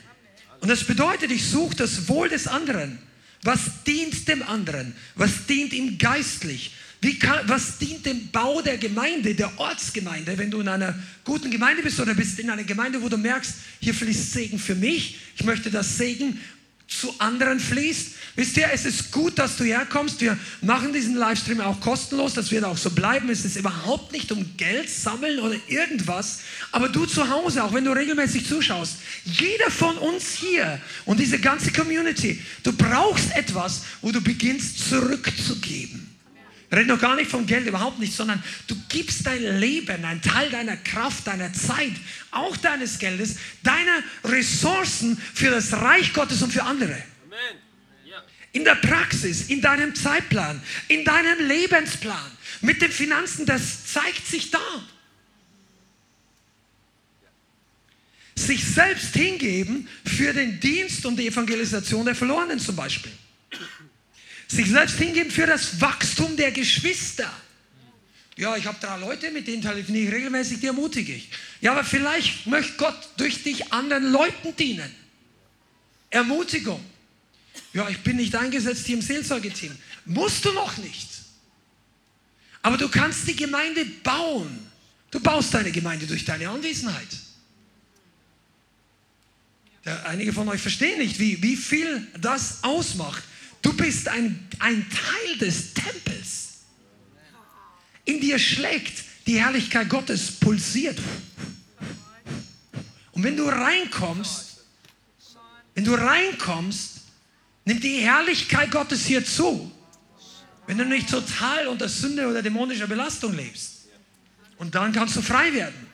Und das bedeutet, ich suche das Wohl des anderen. Was dient dem anderen? Was dient ihm geistlich? Kann, was dient dem Bau der Gemeinde, der Ortsgemeinde, wenn du in einer guten Gemeinde bist oder bist in einer Gemeinde, wo du merkst, hier fließt Segen für mich, ich möchte das Segen zu anderen fließt. Wisst ihr, es ist gut, dass du herkommst. Wir machen diesen Livestream auch kostenlos. Das wird auch so bleiben. Es ist überhaupt nicht um Geld sammeln oder irgendwas. Aber du zu Hause, auch wenn du regelmäßig zuschaust, jeder von uns hier und diese ganze Community, du brauchst etwas, wo du beginnst zurückzugeben. Rede noch gar nicht vom Geld, überhaupt nicht, sondern du gibst dein Leben, einen Teil deiner Kraft, deiner Zeit, auch deines Geldes, deiner Ressourcen für das Reich Gottes und für andere. Amen. Ja. In der Praxis, in deinem Zeitplan, in deinem Lebensplan, mit den Finanzen, das zeigt sich da. Sich selbst hingeben für den Dienst und die Evangelisation der Verlorenen zum Beispiel. Sich selbst hingeben für das Wachstum der Geschwister. Ja, ich habe drei Leute, mit denen telefoniere ich regelmäßig, die ermutige ich. Ja, aber vielleicht möchte Gott durch dich anderen Leuten dienen. Ermutigung. Ja, ich bin nicht eingesetzt hier im Seelsorgeteam. Musst du noch nicht. Aber du kannst die Gemeinde bauen. Du baust deine Gemeinde durch deine Anwesenheit. Ja, einige von euch verstehen nicht, wie, wie viel das ausmacht, Du bist ein, ein Teil des Tempels. In dir schlägt die Herrlichkeit Gottes, pulsiert. Und wenn du reinkommst, wenn du reinkommst, nimmt die Herrlichkeit Gottes hier zu. Wenn du nicht total unter Sünde oder dämonischer Belastung lebst. Und dann kannst du frei werden.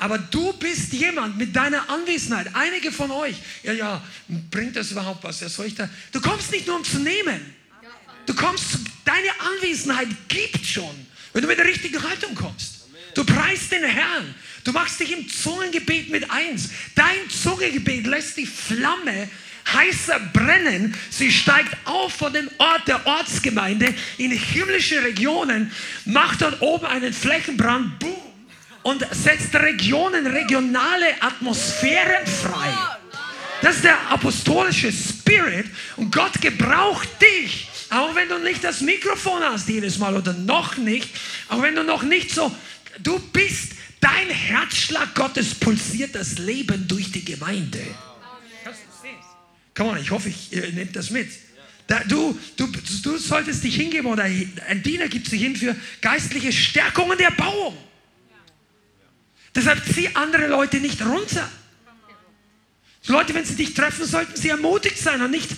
Aber du bist jemand mit deiner Anwesenheit. Einige von euch, ja, ja, bringt das überhaupt was? Soll ich da? Du kommst nicht nur um zu nehmen. Du kommst, deine Anwesenheit gibt schon, wenn du mit der richtigen Haltung kommst. Du Du preist den Herrn. Du machst dich im Zungengebet mit eins. Dein Zungengebet lässt die Flamme heißer brennen. Sie steigt auf von dem Ort der Ortsgemeinde in himmlische Regionen, macht dort oben einen Flächenbrand, boom, und setzt Regionen, regionale Atmosphären frei. Das ist der apostolische Spirit und Gott gebraucht dich, auch wenn du nicht das Mikrofon hast jedes Mal oder noch nicht, auch wenn du noch nicht so, du bist, dein Herzschlag Gottes pulsiert das Leben durch die Gemeinde. Komm on, ich hoffe, ihr nehmt das mit. Da, du, du, du solltest dich hingeben oder ein Diener gibt sich hin für geistliche Stärkung und Erbauung. Deshalb zieh andere Leute nicht runter. Die Leute, wenn sie dich treffen, sollten sie ermutigt sein und nicht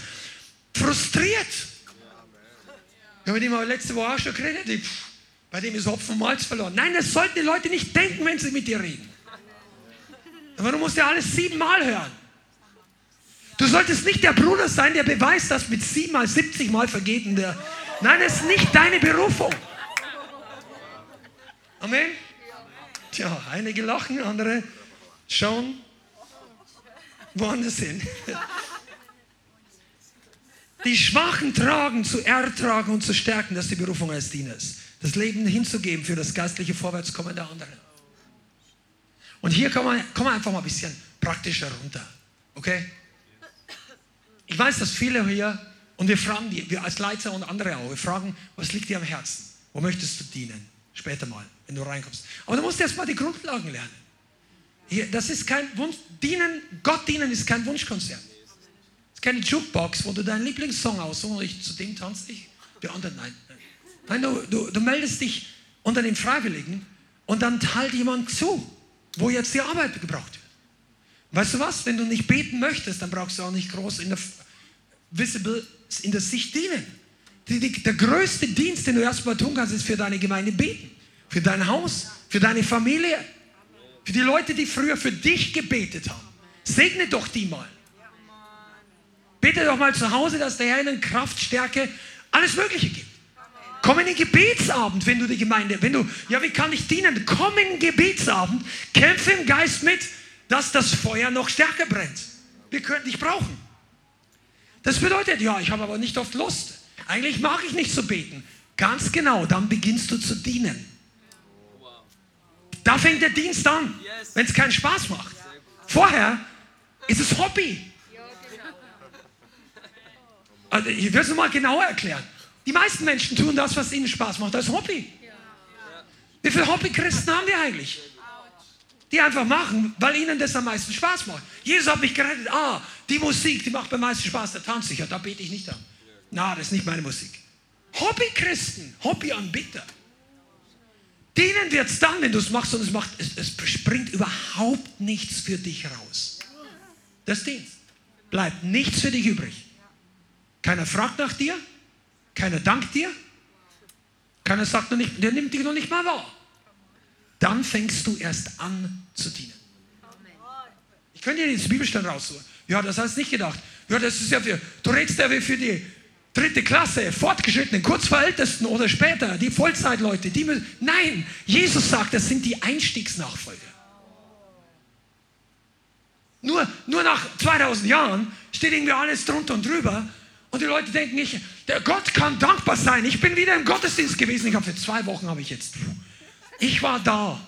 frustriert. Ich habe mit ihm letzte Woche auch schon geredet. Ich, bei dem ist Hopfen und Malz verloren. Nein, das sollten die Leute nicht denken, wenn sie mit dir reden. Aber du musst ja alles siebenmal hören. Du solltest nicht der Bruder sein, der beweist, dass mit siebenmal, siebzigmal vergeht. Der, nein, das ist nicht deine Berufung. Amen. Tja, einige lachen, andere schauen woanders hin. Die Schwachen tragen, zu ertragen und zu stärken, das ist die Berufung eines Dieners. Das Leben hinzugeben für das geistliche Vorwärtskommen der anderen. Und hier kommen wir, kommen wir einfach mal ein bisschen praktischer runter. Okay? Ich weiß, dass viele hier, und wir fragen die, wir als Leiter und andere auch, wir fragen, was liegt dir am Herzen? Wo möchtest du dienen? Später mal, wenn du reinkommst. Aber du musst erst mal die Grundlagen lernen. Hier, das ist kein Wunsch, dienen, Gott dienen ist kein Wunschkonzert. Es ist keine Jukebox, wo du deinen Lieblingssong aussuchst und ich zu dem tanze ich, der andere nein. Nein, du, du, du meldest dich unter den Freiwilligen und dann teilt jemand zu, wo jetzt die Arbeit gebraucht wird. Weißt du was? Wenn du nicht beten möchtest, dann brauchst du auch nicht groß in der visible in der Sicht dienen. Die, die, der größte Dienst, den du erstmal tun kannst, ist für deine Gemeinde beten. Für dein Haus, für deine Familie, für die Leute, die früher für dich gebetet haben. Segne doch die mal. Bete doch mal zu Hause, dass der Herr ihnen Kraft, Stärke, alles Mögliche gibt. Komm in den Gebetsabend, wenn du die Gemeinde, wenn du, ja, wie kann ich dienen? Komm in den Gebetsabend, kämpfe im Geist mit, dass das Feuer noch stärker brennt. Wir können dich brauchen. Das bedeutet, ja, ich habe aber nicht oft Lust. Eigentlich mag ich nicht so beten. Ganz genau, dann beginnst du zu dienen. Da fängt der Dienst an, wenn es keinen Spaß macht. Vorher ist es Hobby. Also ich will es mal genauer erklären. Die meisten Menschen tun das, was ihnen Spaß macht, als Hobby. Wie viele Hobbychristen haben wir eigentlich? die einfach machen, weil ihnen das am meisten Spaß macht. Jesus hat mich gerettet. Ah, die Musik, die macht am meisten Spaß, da tanze ich ja, da bete ich nicht an. Na, das ist nicht meine Musik. Hobbychristen, Hobbyanbieter. Denen wird es dann, wenn du es machst und es macht, es, es springt überhaupt nichts für dich raus. Das Dienst. Bleibt nichts für dich übrig. Keiner fragt nach dir, keiner dankt dir, keiner sagt noch nicht, der nimmt dich noch nicht mal wahr dann fängst du erst an zu dienen. Ich könnte dir jetzt Bibelstellen raussuchen. Ja, das hast du nicht gedacht. Ja, das ist ja für, du redest ja für die dritte Klasse, Fortgeschrittenen, kurz vor Ältesten oder später, die Vollzeitleute. Die müssen, nein, Jesus sagt, das sind die Einstiegsnachfolger. Nur, nur nach 2000 Jahren steht irgendwie alles drunter und drüber. Und die Leute denken, ich, der Gott kann dankbar sein. Ich bin wieder im Gottesdienst gewesen. Ich habe für zwei Wochen habe ich jetzt ich war da,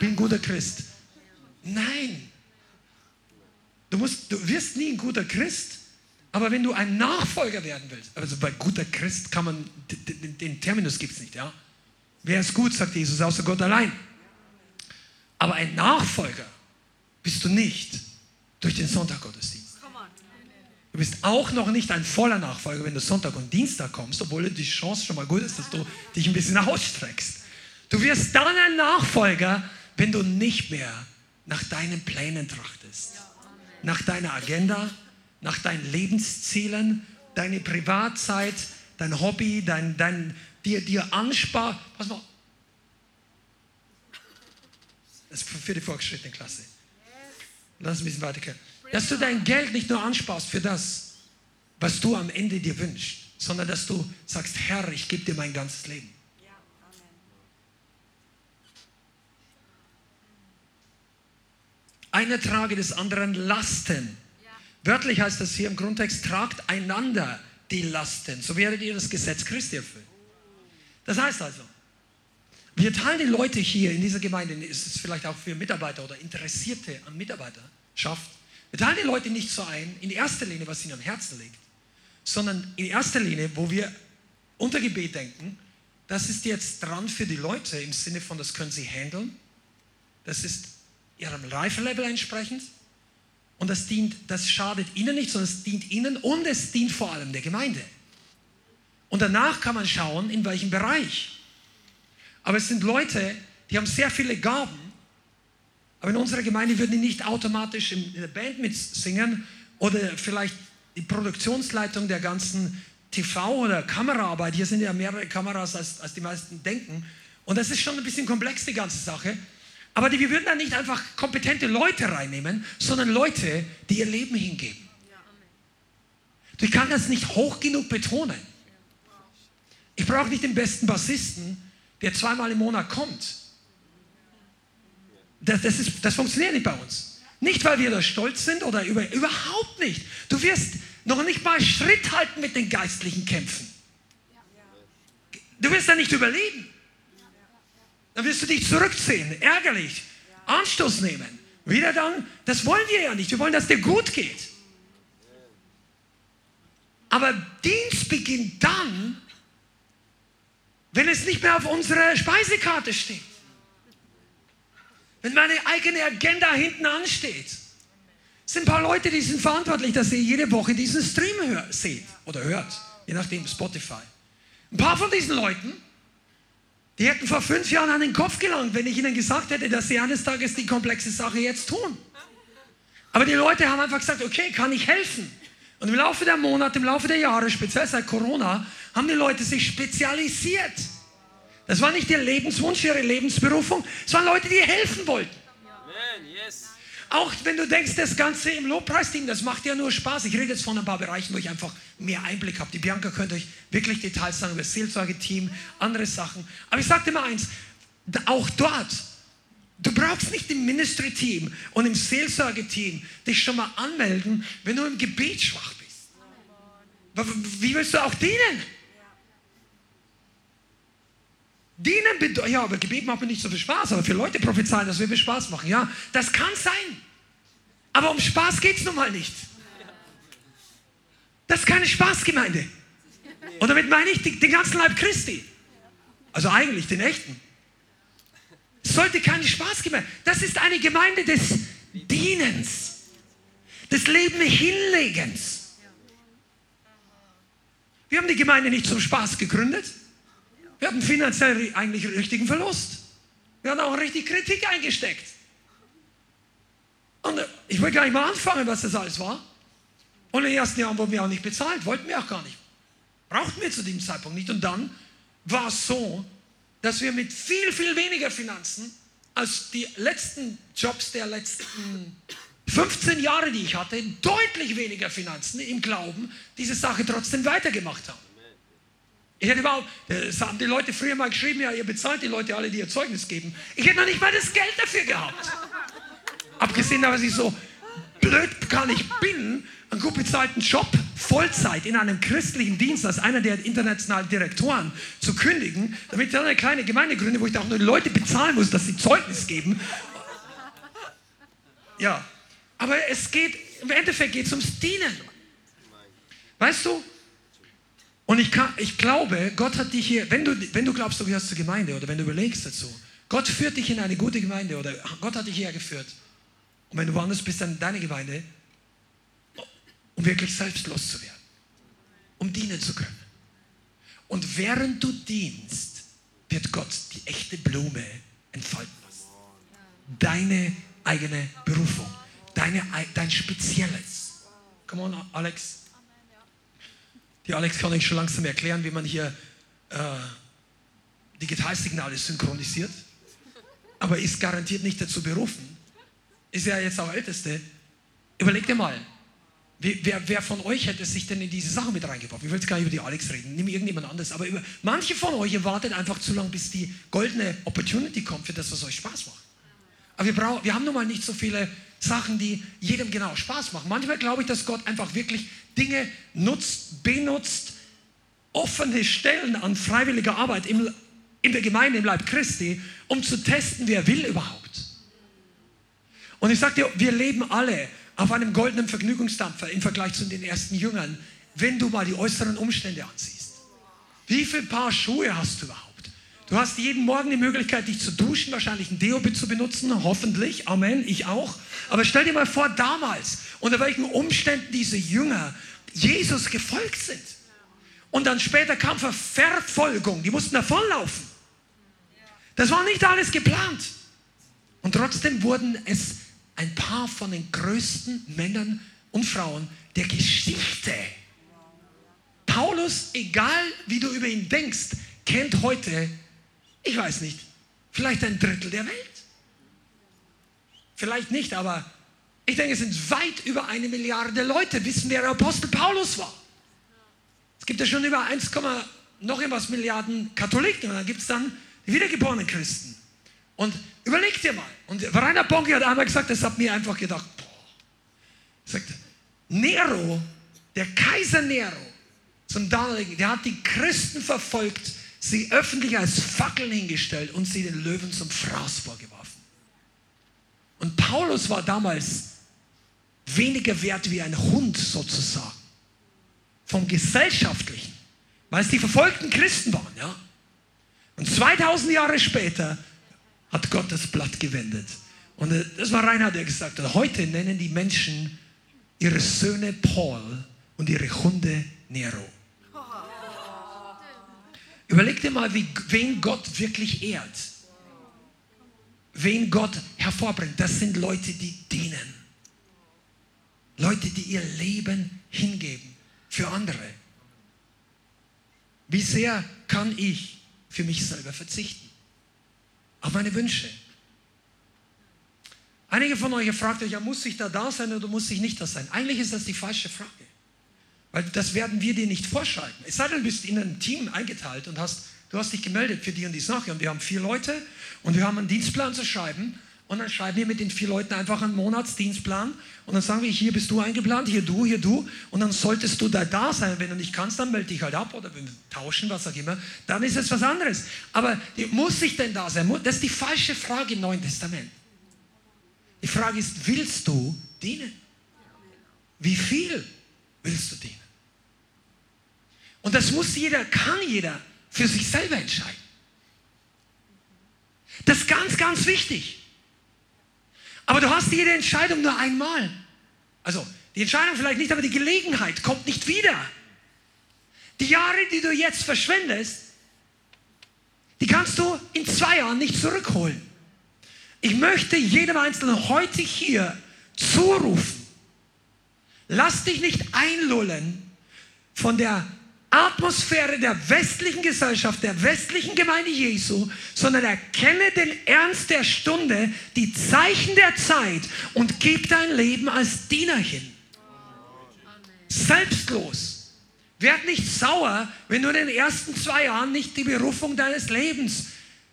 bin ein guter Christ. Nein. Du, musst, du wirst nie ein guter Christ, aber wenn du ein Nachfolger werden willst, also bei guter Christ kann man, den, den Terminus gibt es nicht, ja. Wer ist gut, sagt Jesus, außer Gott allein. Aber ein Nachfolger bist du nicht durch den Sonntaggottesdienst. Du bist auch noch nicht ein voller Nachfolger, wenn du Sonntag und Dienstag kommst, obwohl die Chance schon mal gut ist, dass du dich ein bisschen ausstreckst. Du wirst dann ein Nachfolger, wenn du nicht mehr nach deinen Plänen trachtest, nach deiner Agenda, nach deinen Lebenszielen, deine Privatzeit, dein Hobby, dein, dein dir, dir anspar. Pass mal. Das ist für die fortgeschrittene Klasse. Lass uns ein bisschen weitergehen. Dass du dein Geld nicht nur ansparst für das, was du am Ende dir wünschst, sondern dass du sagst, Herr, ich gebe dir mein ganzes Leben. Einer trage des anderen Lasten. Wörtlich heißt das hier im Grundtext, tragt einander die Lasten. So werdet ihr das Gesetz Christi erfüllen. Das heißt also, wir teilen die Leute hier in dieser Gemeinde, ist es vielleicht auch für Mitarbeiter oder Interessierte an Mitarbeiterschaft, wir teilen die Leute nicht so ein, in erster Linie, was ihnen am Herzen liegt, sondern in erster Linie, wo wir unter Gebet denken, das ist jetzt dran für die Leute im Sinne von, das können sie handeln, das ist ihrem Reifelevel entsprechend und das dient, das schadet ihnen nicht, sondern es dient ihnen und es dient vor allem der Gemeinde. Und danach kann man schauen, in welchem Bereich. Aber es sind Leute, die haben sehr viele Gaben, aber in unserer Gemeinde würden die nicht automatisch in der Band mitsingen oder vielleicht die Produktionsleitung der ganzen TV- oder Kameraarbeit. Hier sind ja mehrere Kameras, als, als die meisten denken. Und das ist schon ein bisschen komplex, die ganze Sache. Aber die, wir würden da nicht einfach kompetente Leute reinnehmen, sondern Leute, die ihr Leben hingeben. Ich kann das nicht hoch genug betonen. Ich brauche nicht den besten Bassisten, der zweimal im Monat kommt. Das, das, ist, das funktioniert nicht bei uns. Nicht, weil wir da stolz sind oder über, überhaupt nicht. Du wirst noch nicht mal Schritt halten mit den geistlichen Kämpfen. Du wirst da nicht überleben. Dann wirst du dich zurückziehen, ärgerlich, Anstoß nehmen. Wieder dann, das wollen wir ja nicht. Wir wollen, dass dir gut geht. Aber Dienst beginnt dann, wenn es nicht mehr auf unserer Speisekarte steht. Wenn meine eigene Agenda hinten ansteht. Es sind ein paar Leute, die sind verantwortlich, dass ihr jede Woche diesen Stream hört, seht oder hört, je nachdem, Spotify. Ein paar von diesen Leuten, die hätten vor fünf Jahren an den Kopf gelangt, wenn ich ihnen gesagt hätte, dass sie eines Tages die komplexe Sache jetzt tun. Aber die Leute haben einfach gesagt, okay, kann ich helfen? Und im Laufe der Monate, im Laufe der Jahre, speziell seit Corona, haben die Leute sich spezialisiert. Das war nicht ihr Lebenswunsch, ihre Lebensberufung, es waren Leute, die helfen wollten. Auch wenn du denkst, das Ganze im Lobpreisteam, das macht ja nur Spaß. Ich rede jetzt von ein paar Bereichen, wo ich einfach mehr Einblick habe. Die Bianca könnte euch wirklich Details sagen über das Seelsorgeteam, andere Sachen. Aber ich sage dir mal eins, auch dort, du brauchst nicht im Ministry-Team und im Seelsorgeteam dich schon mal anmelden, wenn du im Gebet schwach bist. Wie willst du auch dienen? Dienen bedeutet, ja, aber Gebet macht mir nicht so viel Spaß, aber für Leute prophezeien, das wird Spaß machen. Ja, das kann sein. Aber um Spaß geht es nun mal nicht. Das ist keine Spaßgemeinde. Und damit meine ich den ganzen Leib Christi. Also eigentlich den echten. Es sollte keine Spaßgemeinde. Das ist eine Gemeinde des Dienens, des Leben Hinlegens. Wir haben die Gemeinde nicht zum Spaß gegründet. Wir hatten finanziell eigentlich richtigen Verlust. Wir haben auch richtig Kritik eingesteckt. Und äh, ich will gar nicht mal anfangen, was das alles war. Und in den ersten Jahren wurden wir auch nicht bezahlt, wollten wir auch gar nicht. Brauchten wir zu dem Zeitpunkt nicht. Und dann war es so, dass wir mit viel, viel weniger Finanzen als die letzten Jobs der letzten 15 Jahre, die ich hatte, deutlich weniger Finanzen im Glauben, diese Sache trotzdem weitergemacht haben. Ich hätte überhaupt, das haben die Leute früher mal geschrieben, ja, ihr bezahlt die Leute alle, die ihr Zeugnis geben. Ich hätte noch nicht mal das Geld dafür gehabt. Abgesehen davon, dass ich so blöd kann ich bin, einen gut bezahlten Job, Vollzeit in einem christlichen Dienst als einer der internationalen Direktoren zu kündigen, damit ich dann eine kleine Gemeinde gründe, wo ich auch nur die Leute bezahlen muss, dass sie Zeugnis geben. Ja, aber es geht, im Endeffekt geht es ums Dienen. Weißt du, und ich, kann, ich glaube, Gott hat dich hier, wenn du, wenn du glaubst, du gehörst zur Gemeinde oder wenn du überlegst dazu, Gott führt dich in eine gute Gemeinde oder Gott hat dich hierher geführt. Und wenn du woanders bist, dann deine Gemeinde, um wirklich selbstlos zu werden, um dienen zu können. Und während du dienst, wird Gott die echte Blume entfalten lassen. Deine eigene Berufung, deine, dein Spezielles. Come on, Alex. Die Alex kann euch schon langsam erklären, wie man hier äh, Digitalsignale synchronisiert, aber ist garantiert nicht dazu berufen. Ist ja jetzt auch Älteste. Überlegt dir mal, wer, wer, von euch hätte sich denn in diese Sache mit reingebracht? Ich will jetzt gar nicht über die Alex reden, nimm irgendjemand anderes, aber über, manche von euch wartet einfach zu lange, bis die goldene Opportunity kommt für das, was euch Spaß macht. Aber wir, brauchen, wir haben nun mal nicht so viele Sachen, die jedem genau Spaß machen. Manchmal glaube ich, dass Gott einfach wirklich Dinge nutzt, benutzt, offene Stellen an freiwilliger Arbeit im, in der Gemeinde im Leib Christi, um zu testen, wer will überhaupt. Und ich sage dir, wir leben alle auf einem goldenen Vergnügungsdampfer im Vergleich zu den ersten Jüngern, wenn du mal die äußeren Umstände ansiehst. Wie viele Paar Schuhe hast du überhaupt? Du hast jeden Morgen die Möglichkeit, dich zu duschen, wahrscheinlich ein Deo zu benutzen, hoffentlich. Amen, ich auch. Aber stell dir mal vor, damals, unter welchen Umständen diese Jünger Jesus gefolgt sind. Und dann später kam Verfolgung, die mussten davonlaufen. Das war nicht alles geplant. Und trotzdem wurden es ein paar von den größten Männern und Frauen der Geschichte. Paulus, egal wie du über ihn denkst, kennt heute, ich weiß nicht, vielleicht ein Drittel der Welt. Vielleicht nicht, aber ich denke, es sind weit über eine Milliarde Leute, wissen, wer der Apostel Paulus war. Es gibt ja schon über 1, noch irgendwas Milliarden Katholiken und dann gibt es dann die wiedergeborenen Christen. Und überleg dir mal. Und Rainer Bonke hat einmal gesagt, das hat mir einfach gedacht, boah. Er sagt, Nero, der Kaiser Nero, zum damaligen, der hat die Christen verfolgt, sie öffentlich als Fackeln hingestellt und sie den Löwen zum Fraß vorgeworfen. Und Paulus war damals weniger wert wie ein Hund sozusagen. Vom Gesellschaftlichen, weil es die verfolgten Christen waren, ja. Und 2000 Jahre später hat Gott das Blatt gewendet. Und das war Reinhard, der gesagt hat, heute nennen die Menschen ihre Söhne Paul und ihre Hunde Nero. Überleg dir mal, wie, wen Gott wirklich ehrt. Wen Gott hervorbringt. Das sind Leute, die dienen. Leute, die ihr Leben hingeben für andere. Wie sehr kann ich für mich selber verzichten? Auf meine Wünsche. Einige von euch fragt euch, ja, muss ich da da sein oder muss ich nicht da sein? Eigentlich ist das die falsche Frage. Weil das werden wir dir nicht vorschreiben. Es sei denn, du bist in ein Team eingeteilt und hast, du hast dich gemeldet für die und die Sache und wir haben vier Leute und wir haben einen Dienstplan zu schreiben und dann schreiben wir mit den vier Leuten einfach einen Monatsdienstplan und dann sagen wir, hier bist du eingeplant, hier du, hier du und dann solltest du da da sein. Wenn du nicht kannst, dann melde dich halt ab oder wir tauschen, was auch immer. Dann ist es was anderes. Aber muss ich denn da sein? Das ist die falsche Frage im Neuen Testament. Die Frage ist, willst du dienen? Wie viel willst du dienen? Und das muss jeder, kann jeder für sich selber entscheiden. Das ist ganz, ganz wichtig. Aber du hast jede Entscheidung nur einmal. Also die Entscheidung vielleicht nicht, aber die Gelegenheit kommt nicht wieder. Die Jahre, die du jetzt verschwendest, die kannst du in zwei Jahren nicht zurückholen. Ich möchte jedem Einzelnen heute hier zurufen, lass dich nicht einlullen von der Atmosphäre der westlichen Gesellschaft, der westlichen Gemeinde Jesu, sondern erkenne den Ernst der Stunde, die Zeichen der Zeit und gib dein Leben als Diener hin. Selbstlos. Werd nicht sauer, wenn du in den ersten zwei Jahren nicht die Berufung deines Lebens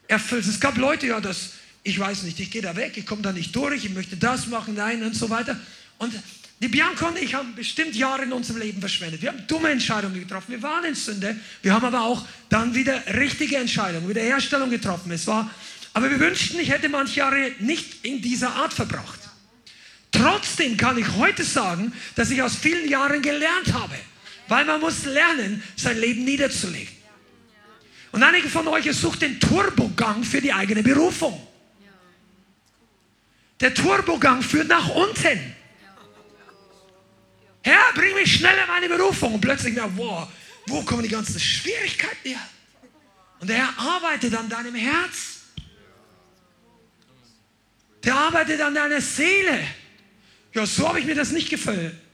erfüllst. Es gab Leute, ja, das, ich weiß nicht, ich gehe da weg, ich komme da nicht durch, ich möchte das machen, nein und so weiter. Und die Bianca und ich haben bestimmt Jahre in unserem Leben verschwendet. Wir haben dumme Entscheidungen getroffen. Wir waren in Sünde. Wir haben aber auch dann wieder richtige Entscheidungen, Wiederherstellung getroffen. Es war, aber wir wünschten, ich hätte manche Jahre nicht in dieser Art verbracht. Trotzdem kann ich heute sagen, dass ich aus vielen Jahren gelernt habe. Weil man muss lernen, sein Leben niederzulegen. Und einige von euch sucht den Turbogang für die eigene Berufung. Der Turbogang führt nach unten. Herr, bring mich schnell in meine Berufung. Und plötzlich, na, wow, wo kommen die ganzen Schwierigkeiten her? Und der Herr arbeitet an deinem Herz. Der arbeitet an deiner Seele. Ja, so habe ich mir das nicht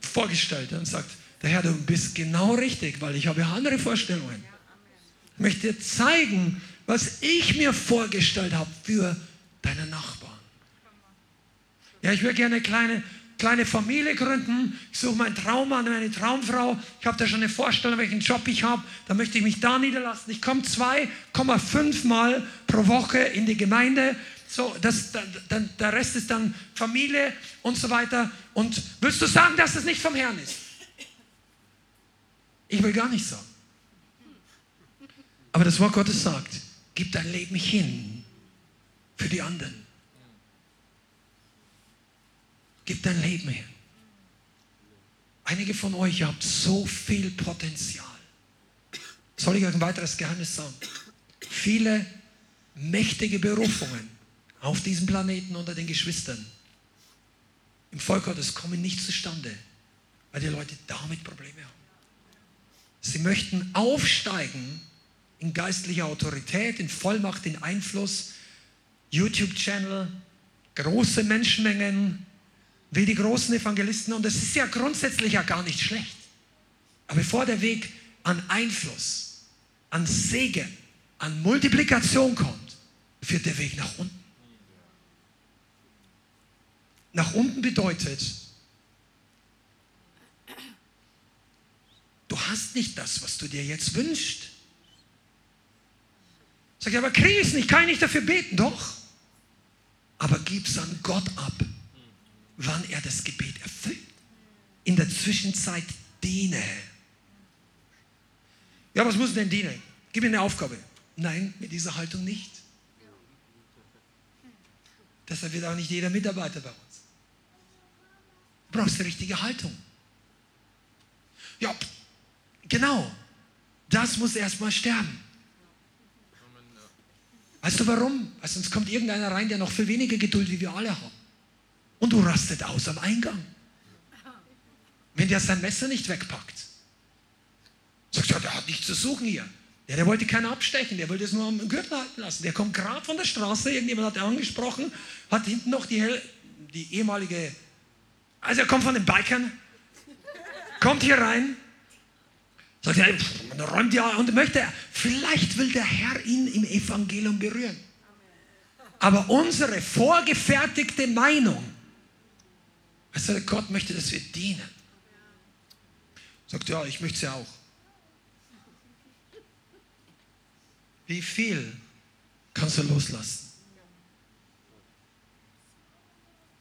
vorgestellt. Und sagt, der Herr, du bist genau richtig, weil ich habe andere Vorstellungen. Ich möchte dir zeigen, was ich mir vorgestellt habe für deine Nachbarn. Ja, ich würde gerne eine kleine kleine Familie gründen, ich suche meinen Traummann, meine Traumfrau, ich habe da schon eine Vorstellung, welchen Job ich habe, da möchte ich mich da niederlassen. Ich komme 2,5 Mal pro Woche in die Gemeinde So, das, dann, der Rest ist dann Familie und so weiter. Und willst du sagen, dass es nicht vom Herrn ist? Ich will gar nicht sagen. Aber das Wort Gottes sagt, gib dein Leben hin für die anderen. Gib dein Leben hin. Einige von euch habt so viel Potenzial. Soll ich euch ein weiteres Geheimnis sagen? Viele mächtige Berufungen auf diesem Planeten unter den Geschwistern im Volk Gottes kommen nicht zustande, weil die Leute damit Probleme haben. Sie möchten aufsteigen in geistlicher Autorität, in Vollmacht, in Einfluss, YouTube-Channel, große Menschenmengen, wie die großen Evangelisten. Und das ist ja grundsätzlich ja gar nicht schlecht. Aber bevor der Weg an Einfluss, an Segen, an Multiplikation kommt, führt der Weg nach unten. Nach unten bedeutet, du hast nicht das, was du dir jetzt wünschst. Sag ich, aber kriege ich es nicht, kann ich nicht dafür beten? Doch. Aber gib es an Gott ab, wann er das Gebet erfüllt. In der Zwischenzeit diene. Ja, was muss denn dienen? Gib mir eine Aufgabe. Nein, mit dieser Haltung nicht. Deshalb wird auch nicht jeder Mitarbeiter bei uns. Du brauchst die richtige Haltung. Ja, genau. Das muss erstmal sterben. Weißt du warum? Weil sonst kommt irgendeiner rein, der noch viel weniger Geduld wie wir alle haben. Und du rastet aus am Eingang. Wenn der sein Messer nicht wegpackt. Sagst du, ja, der hat nichts zu suchen hier. Ja, der wollte keinen abstechen, der wollte es nur am Gürtel halten lassen. Der kommt gerade von der Straße, irgendjemand hat er angesprochen, hat hinten noch die, die ehemalige, also er kommt von den Bikern, kommt hier rein, Sagt er, man räumt ja und möchte, vielleicht will der Herr ihn im Evangelium berühren. Aber unsere vorgefertigte Meinung, also Gott möchte, dass wir dienen. Sagt, ja, ich möchte es ja auch. Wie viel kannst du loslassen?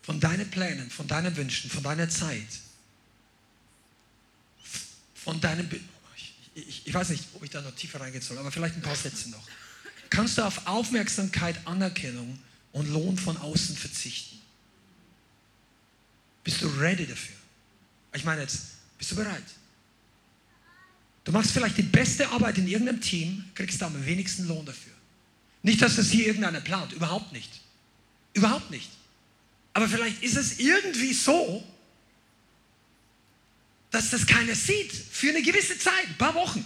Von deinen Plänen, von deinen Wünschen, von deiner Zeit, von deinem ich, ich weiß nicht, ob ich da noch tiefer reingehen soll, aber vielleicht ein paar Sätze noch. Kannst du auf Aufmerksamkeit, Anerkennung und Lohn von außen verzichten? Bist du ready dafür? Ich meine jetzt, bist du bereit? Du machst vielleicht die beste Arbeit in irgendeinem Team, kriegst da am wenigsten Lohn dafür. Nicht, dass das hier irgendeiner plant, überhaupt nicht. Überhaupt nicht. Aber vielleicht ist es irgendwie so, dass das keiner sieht für eine gewisse Zeit, ein paar Wochen.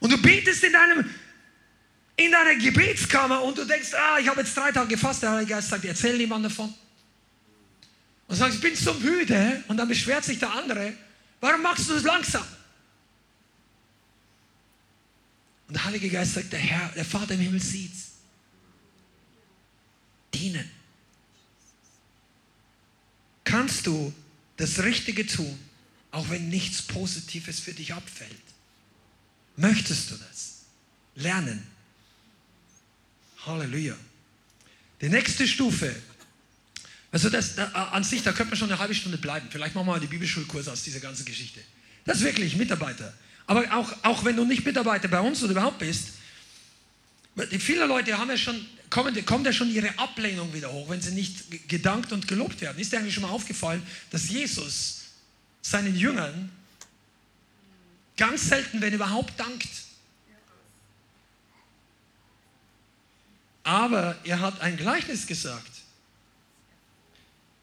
Und du betest in deinem in deiner Gebetskammer und du denkst, ah, ich habe jetzt drei Tage gefasst, der Heilige Geist sagt, erzähl niemand davon. Und sagst, ich bin so müde und dann beschwert sich der andere, warum machst du das langsam? Und der Heilige Geist sagt, der Herr, der Vater im Himmel sieht's. Dienen. Kannst du das Richtige tun, auch wenn nichts Positives für dich abfällt. Möchtest du das? Lernen. Halleluja. Die nächste Stufe. Also das, da, an sich, da könnte man schon eine halbe Stunde bleiben. Vielleicht machen wir mal die Bibelschulkurse aus dieser ganzen Geschichte. Das ist wirklich Mitarbeiter. Aber auch, auch wenn du nicht Mitarbeiter bei uns oder überhaupt bist, viele Leute haben ja schon kommt, kommt ja schon ihre Ablehnung wieder hoch, wenn sie nicht gedankt und gelobt werden. Ist dir eigentlich schon mal aufgefallen, dass Jesus seinen Jüngern ganz selten, wenn überhaupt, dankt? Aber er hat ein Gleichnis gesagt.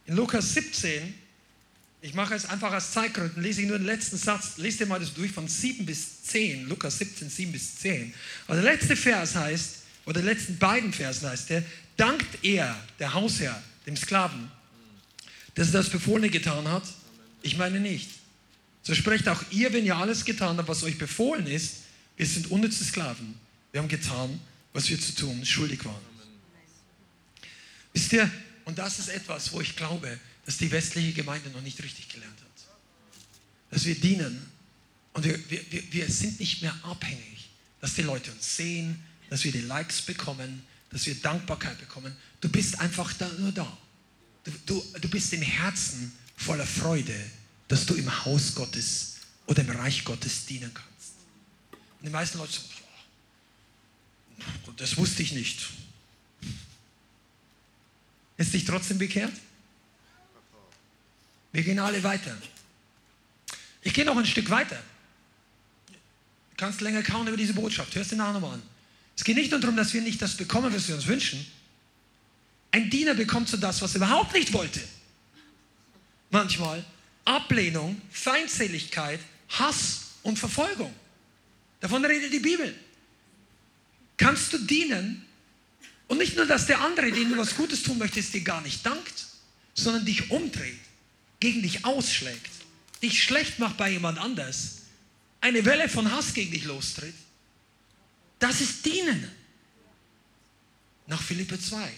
In Lukas 17, ich mache es einfach als Zeitgründen, lese ich nur den letzten Satz, lese dir mal das durch von 7 bis 10, Lukas 17, 7 bis 10. Also der letzte Vers heißt, oder den letzten beiden Versen heißt er, dankt er, der Hausherr, dem Sklaven, dass er das Befohlene getan hat? Ich meine nicht. So sprecht auch ihr, wenn ihr alles getan habt, was euch befohlen ist, wir sind unnütze Sklaven. Wir haben getan, was wir zu tun schuldig waren. Wisst ihr, und das ist etwas, wo ich glaube, dass die westliche Gemeinde noch nicht richtig gelernt hat. Dass wir dienen und wir, wir, wir sind nicht mehr abhängig, dass die Leute uns sehen, dass wir die Likes bekommen, dass wir Dankbarkeit bekommen. Du bist einfach da, nur da. Du, du, du bist im Herzen voller Freude, dass du im Haus Gottes oder im Reich Gottes dienen kannst. Und die meisten Leute sagen, das wusste ich nicht. Ist dich trotzdem bekehrt? Wir gehen alle weiter. Ich gehe noch ein Stück weiter. Du kannst länger kauen über diese Botschaft. Hörst du nachher nochmal an. Es geht nicht nur darum, dass wir nicht das bekommen, was wir uns wünschen. Ein Diener bekommt so das, was er überhaupt nicht wollte. Manchmal Ablehnung, Feindseligkeit, Hass und Verfolgung. Davon redet die Bibel. Kannst du dienen und nicht nur, dass der andere, dem du was Gutes tun möchtest, dir gar nicht dankt, sondern dich umdreht, gegen dich ausschlägt, dich schlecht macht bei jemand anders, eine Welle von Hass gegen dich lostritt. Das ist Dienen. Nach Philippe 2.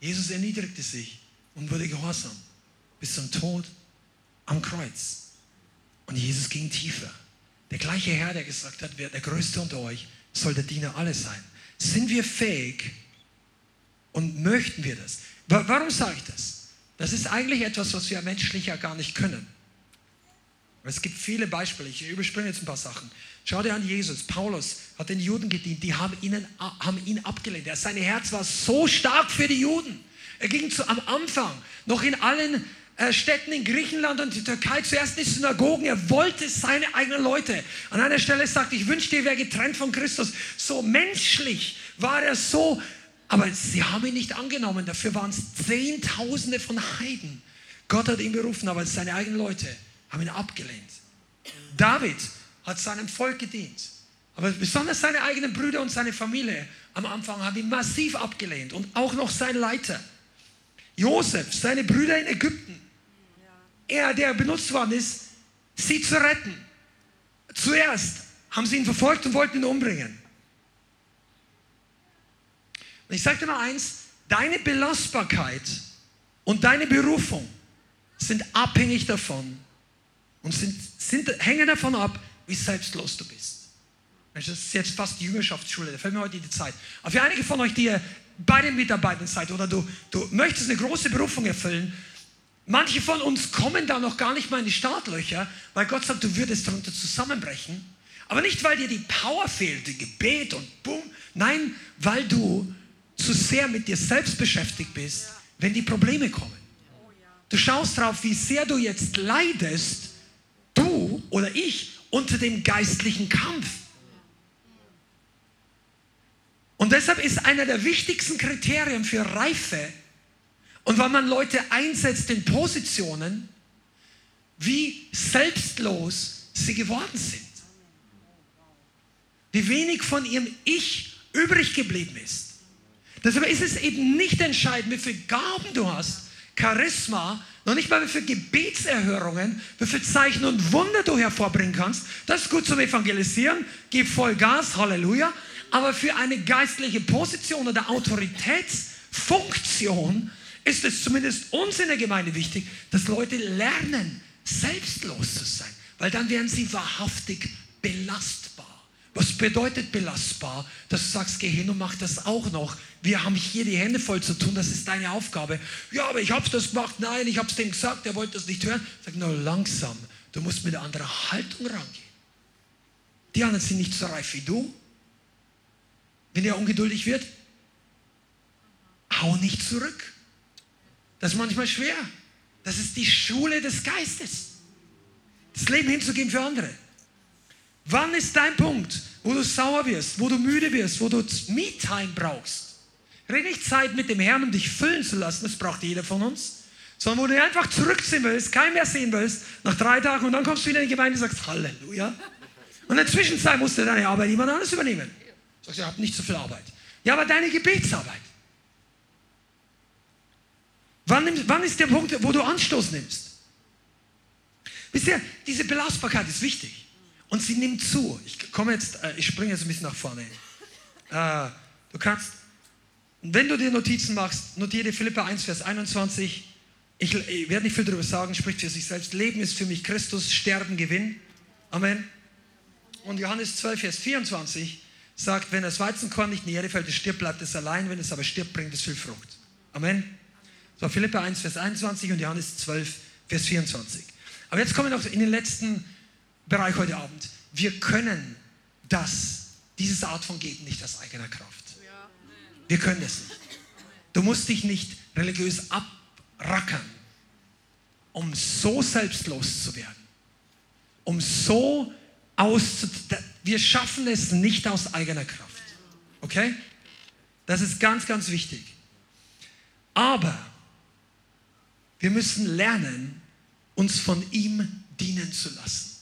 Jesus erniedrigte sich und wurde gehorsam bis zum Tod am Kreuz. Und Jesus ging tiefer. Der gleiche Herr, der gesagt hat, wer der Größte unter euch, soll der Diener alles sein. Sind wir fähig und möchten wir das? Warum sage ich das? Das ist eigentlich etwas, was wir menschlich ja gar nicht können. Es gibt viele Beispiele, ich überspringe jetzt ein paar Sachen. Schau dir an Jesus, Paulus hat den Juden gedient, die haben, ihnen, haben ihn abgelehnt. Sein Herz war so stark für die Juden. Er ging zu, am Anfang noch in allen äh, Städten in Griechenland und die Türkei zuerst in die Synagogen. Er wollte seine eigenen Leute. An einer Stelle sagt, ich wünschte, ihr wäre getrennt von Christus. So menschlich war er so, aber sie haben ihn nicht angenommen. Dafür waren es Zehntausende von Heiden. Gott hat ihn berufen, aber seine eigenen Leute haben ihn abgelehnt. David hat seinem Volk gedient. Aber besonders seine eigenen Brüder und seine Familie am Anfang haben ihn massiv abgelehnt und auch noch sein Leiter. Josef, seine Brüder in Ägypten. Er, der benutzt worden ist, sie zu retten. Zuerst haben sie ihn verfolgt und wollten ihn umbringen. Und ich sage dir mal eins, deine Belastbarkeit und deine Berufung sind abhängig davon, und sind, sind, hängen davon ab, wie selbstlos du bist. Das ist jetzt fast die Jüngerschaftsschule, da fällt mir heute die Zeit. Aber für einige von euch, die bei den Mitarbeitern seid oder du, du möchtest eine große Berufung erfüllen, manche von uns kommen da noch gar nicht mal in die Startlöcher, weil Gott sagt, du würdest darunter zusammenbrechen. Aber nicht, weil dir die Power fehlt, die Gebet und bumm. Nein, weil du zu sehr mit dir selbst beschäftigt bist, wenn die Probleme kommen. Du schaust drauf, wie sehr du jetzt leidest du oder ich unter dem geistlichen Kampf. Und deshalb ist einer der wichtigsten Kriterien für Reife und wann man Leute einsetzt in Positionen, wie selbstlos sie geworden sind. Wie wenig von ihrem Ich übrig geblieben ist. Deshalb ist es eben nicht entscheidend, wie viele Gaben du hast, Charisma, noch nicht mal wie viele Gebetserhörungen, wie viele Zeichen und Wunder du hervorbringen kannst. Das ist gut zum Evangelisieren. Gib voll Gas, Halleluja. Aber für eine geistliche Position oder Autoritätsfunktion ist es zumindest uns in der Gemeinde wichtig, dass Leute lernen, selbstlos zu sein. Weil dann werden sie wahrhaftig belastbar. Was bedeutet belastbar? Dass du sagst, geh hin und mach das auch noch. Wir haben hier die Hände voll zu tun, das ist deine Aufgabe. Ja, aber ich habe das gemacht. Nein, ich habe es dem gesagt, er wollte das nicht hören. Sag nur langsam. Du musst mit einer anderen Haltung rangehen. Die anderen sind nicht so reif wie du. Wenn er ungeduldig wird, hau nicht zurück. Das ist manchmal schwer. Das ist die Schule des Geistes. Das Leben hinzugeben für andere. Wann ist dein Punkt, wo du sauer wirst, wo du müde wirst, wo du Me-Time brauchst? Rede nicht Zeit mit dem Herrn, um dich füllen zu lassen, das braucht jeder von uns, sondern wo du einfach zurückziehen willst, keinen mehr sehen willst, nach drei Tagen und dann kommst du wieder in die Gemeinde und sagst Halleluja. Und in der Zwischenzeit musst du deine Arbeit jemand anderes übernehmen. Du sagst, ich habe nicht so viel Arbeit. Ja, aber deine Gebetsarbeit. Wann, wann ist der Punkt, wo du Anstoß nimmst? Wisst ihr, diese Belastbarkeit ist wichtig. Und sie nimmt zu. Ich komme jetzt, äh, ich springe jetzt ein bisschen nach vorne. Äh, du kannst, wenn du dir Notizen machst, notiere Philippa 1, Vers 21. Ich, ich werde nicht viel darüber sagen, spricht für sich selbst. Leben ist für mich Christus, Sterben Gewinn. Amen. Und Johannes 12, Vers 24 sagt, wenn das Weizenkorn nicht in die Erde fällt, es stirbt, bleibt es allein, wenn es aber stirbt, bringt es viel Frucht. Amen. So, Philippa 1, Vers 21 und Johannes 12, Vers 24. Aber jetzt kommen wir noch in den letzten Bereich heute Abend. Wir können das, diese Art von Geben nicht aus eigener Kraft. Wir können das nicht. Du musst dich nicht religiös abrackern, um so selbstlos zu werden, um so auszu... Wir schaffen es nicht aus eigener Kraft. Okay? Das ist ganz, ganz wichtig. Aber wir müssen lernen, uns von ihm dienen zu lassen.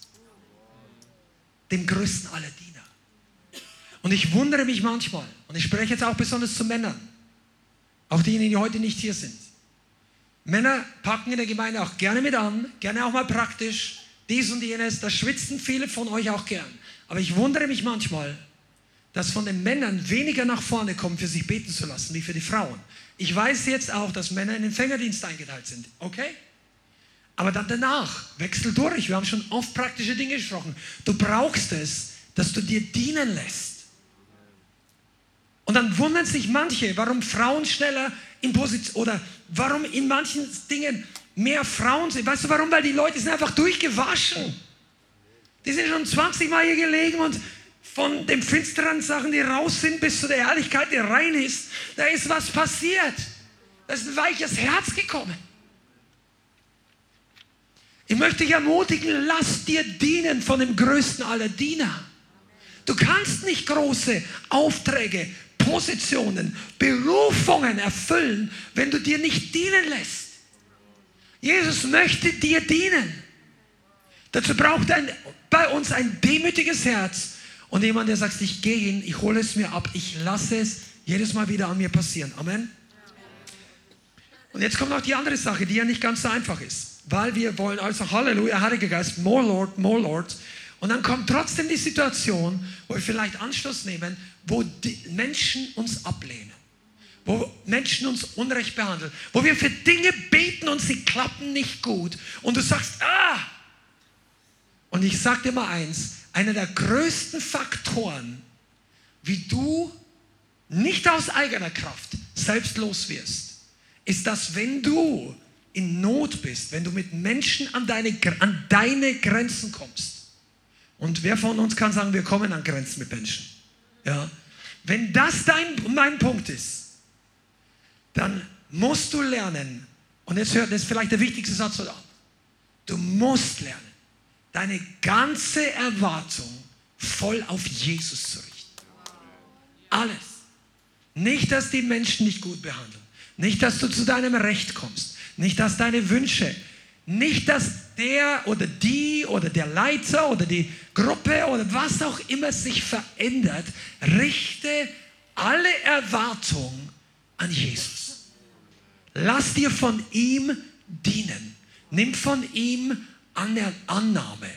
Dem größten aller Diener. Und ich wundere mich manchmal, und ich spreche jetzt auch besonders zu Männern, auch diejenigen, die heute nicht hier sind. Männer packen in der Gemeinde auch gerne mit an, gerne auch mal praktisch, dies und jenes, da schwitzen viele von euch auch gern. Aber ich wundere mich manchmal, dass von den Männern weniger nach vorne kommen, für sich beten zu lassen, wie für die Frauen. Ich weiß jetzt auch, dass Männer in den Fängerdienst eingeteilt sind. Okay? Aber dann danach, wechsel durch. Wir haben schon oft praktische Dinge gesprochen. Du brauchst es, dass du dir dienen lässt. Und dann wundern sich manche, warum Frauen schneller in Position oder warum in manchen Dingen mehr Frauen sind. Weißt du warum? Weil die Leute sind einfach durchgewaschen. Die sind schon 20 Mal hier gelegen und von den finsteren Sachen, die raus sind, bis zu der Ehrlichkeit, die rein ist, da ist was passiert. Da ist ein weiches Herz gekommen. Ich möchte dich ermutigen, lass dir dienen von dem größten aller Diener. Du kannst nicht große Aufträge, Positionen, Berufungen erfüllen, wenn du dir nicht dienen lässt. Jesus möchte dir dienen. Dazu braucht ein, bei uns ein demütiges Herz und jemand, der sagt, ich gehe hin, ich hole es mir ab, ich lasse es jedes Mal wieder an mir passieren. Amen. Und jetzt kommt noch die andere Sache, die ja nicht ganz so einfach ist weil wir wollen also Halleluja, Heiliger Geist, more Lord, more Lord. Und dann kommt trotzdem die Situation, wo wir vielleicht Anschluss nehmen, wo die Menschen uns ablehnen, wo Menschen uns unrecht behandeln, wo wir für Dinge beten und sie klappen nicht gut. Und du sagst, ah! Und ich sage dir mal eins, einer der größten Faktoren, wie du nicht aus eigener Kraft selbstlos wirst, ist, dass wenn du in Not bist, wenn du mit Menschen an deine, an deine Grenzen kommst, und wer von uns kann sagen, wir kommen an Grenzen mit Menschen? Ja. Wenn das dein, mein Punkt ist, dann musst du lernen, und jetzt hört, das ist vielleicht der wichtigste Satz heute Abend, du musst lernen, deine ganze Erwartung voll auf Jesus zu richten. Alles. Nicht, dass die Menschen dich gut behandeln. Nicht, dass du zu deinem Recht kommst. Nicht, dass deine Wünsche, nicht, dass der oder die oder der Leiter oder die Gruppe oder was auch immer sich verändert, richte alle Erwartungen an Jesus. Lass dir von ihm dienen. Nimm von ihm Annahme,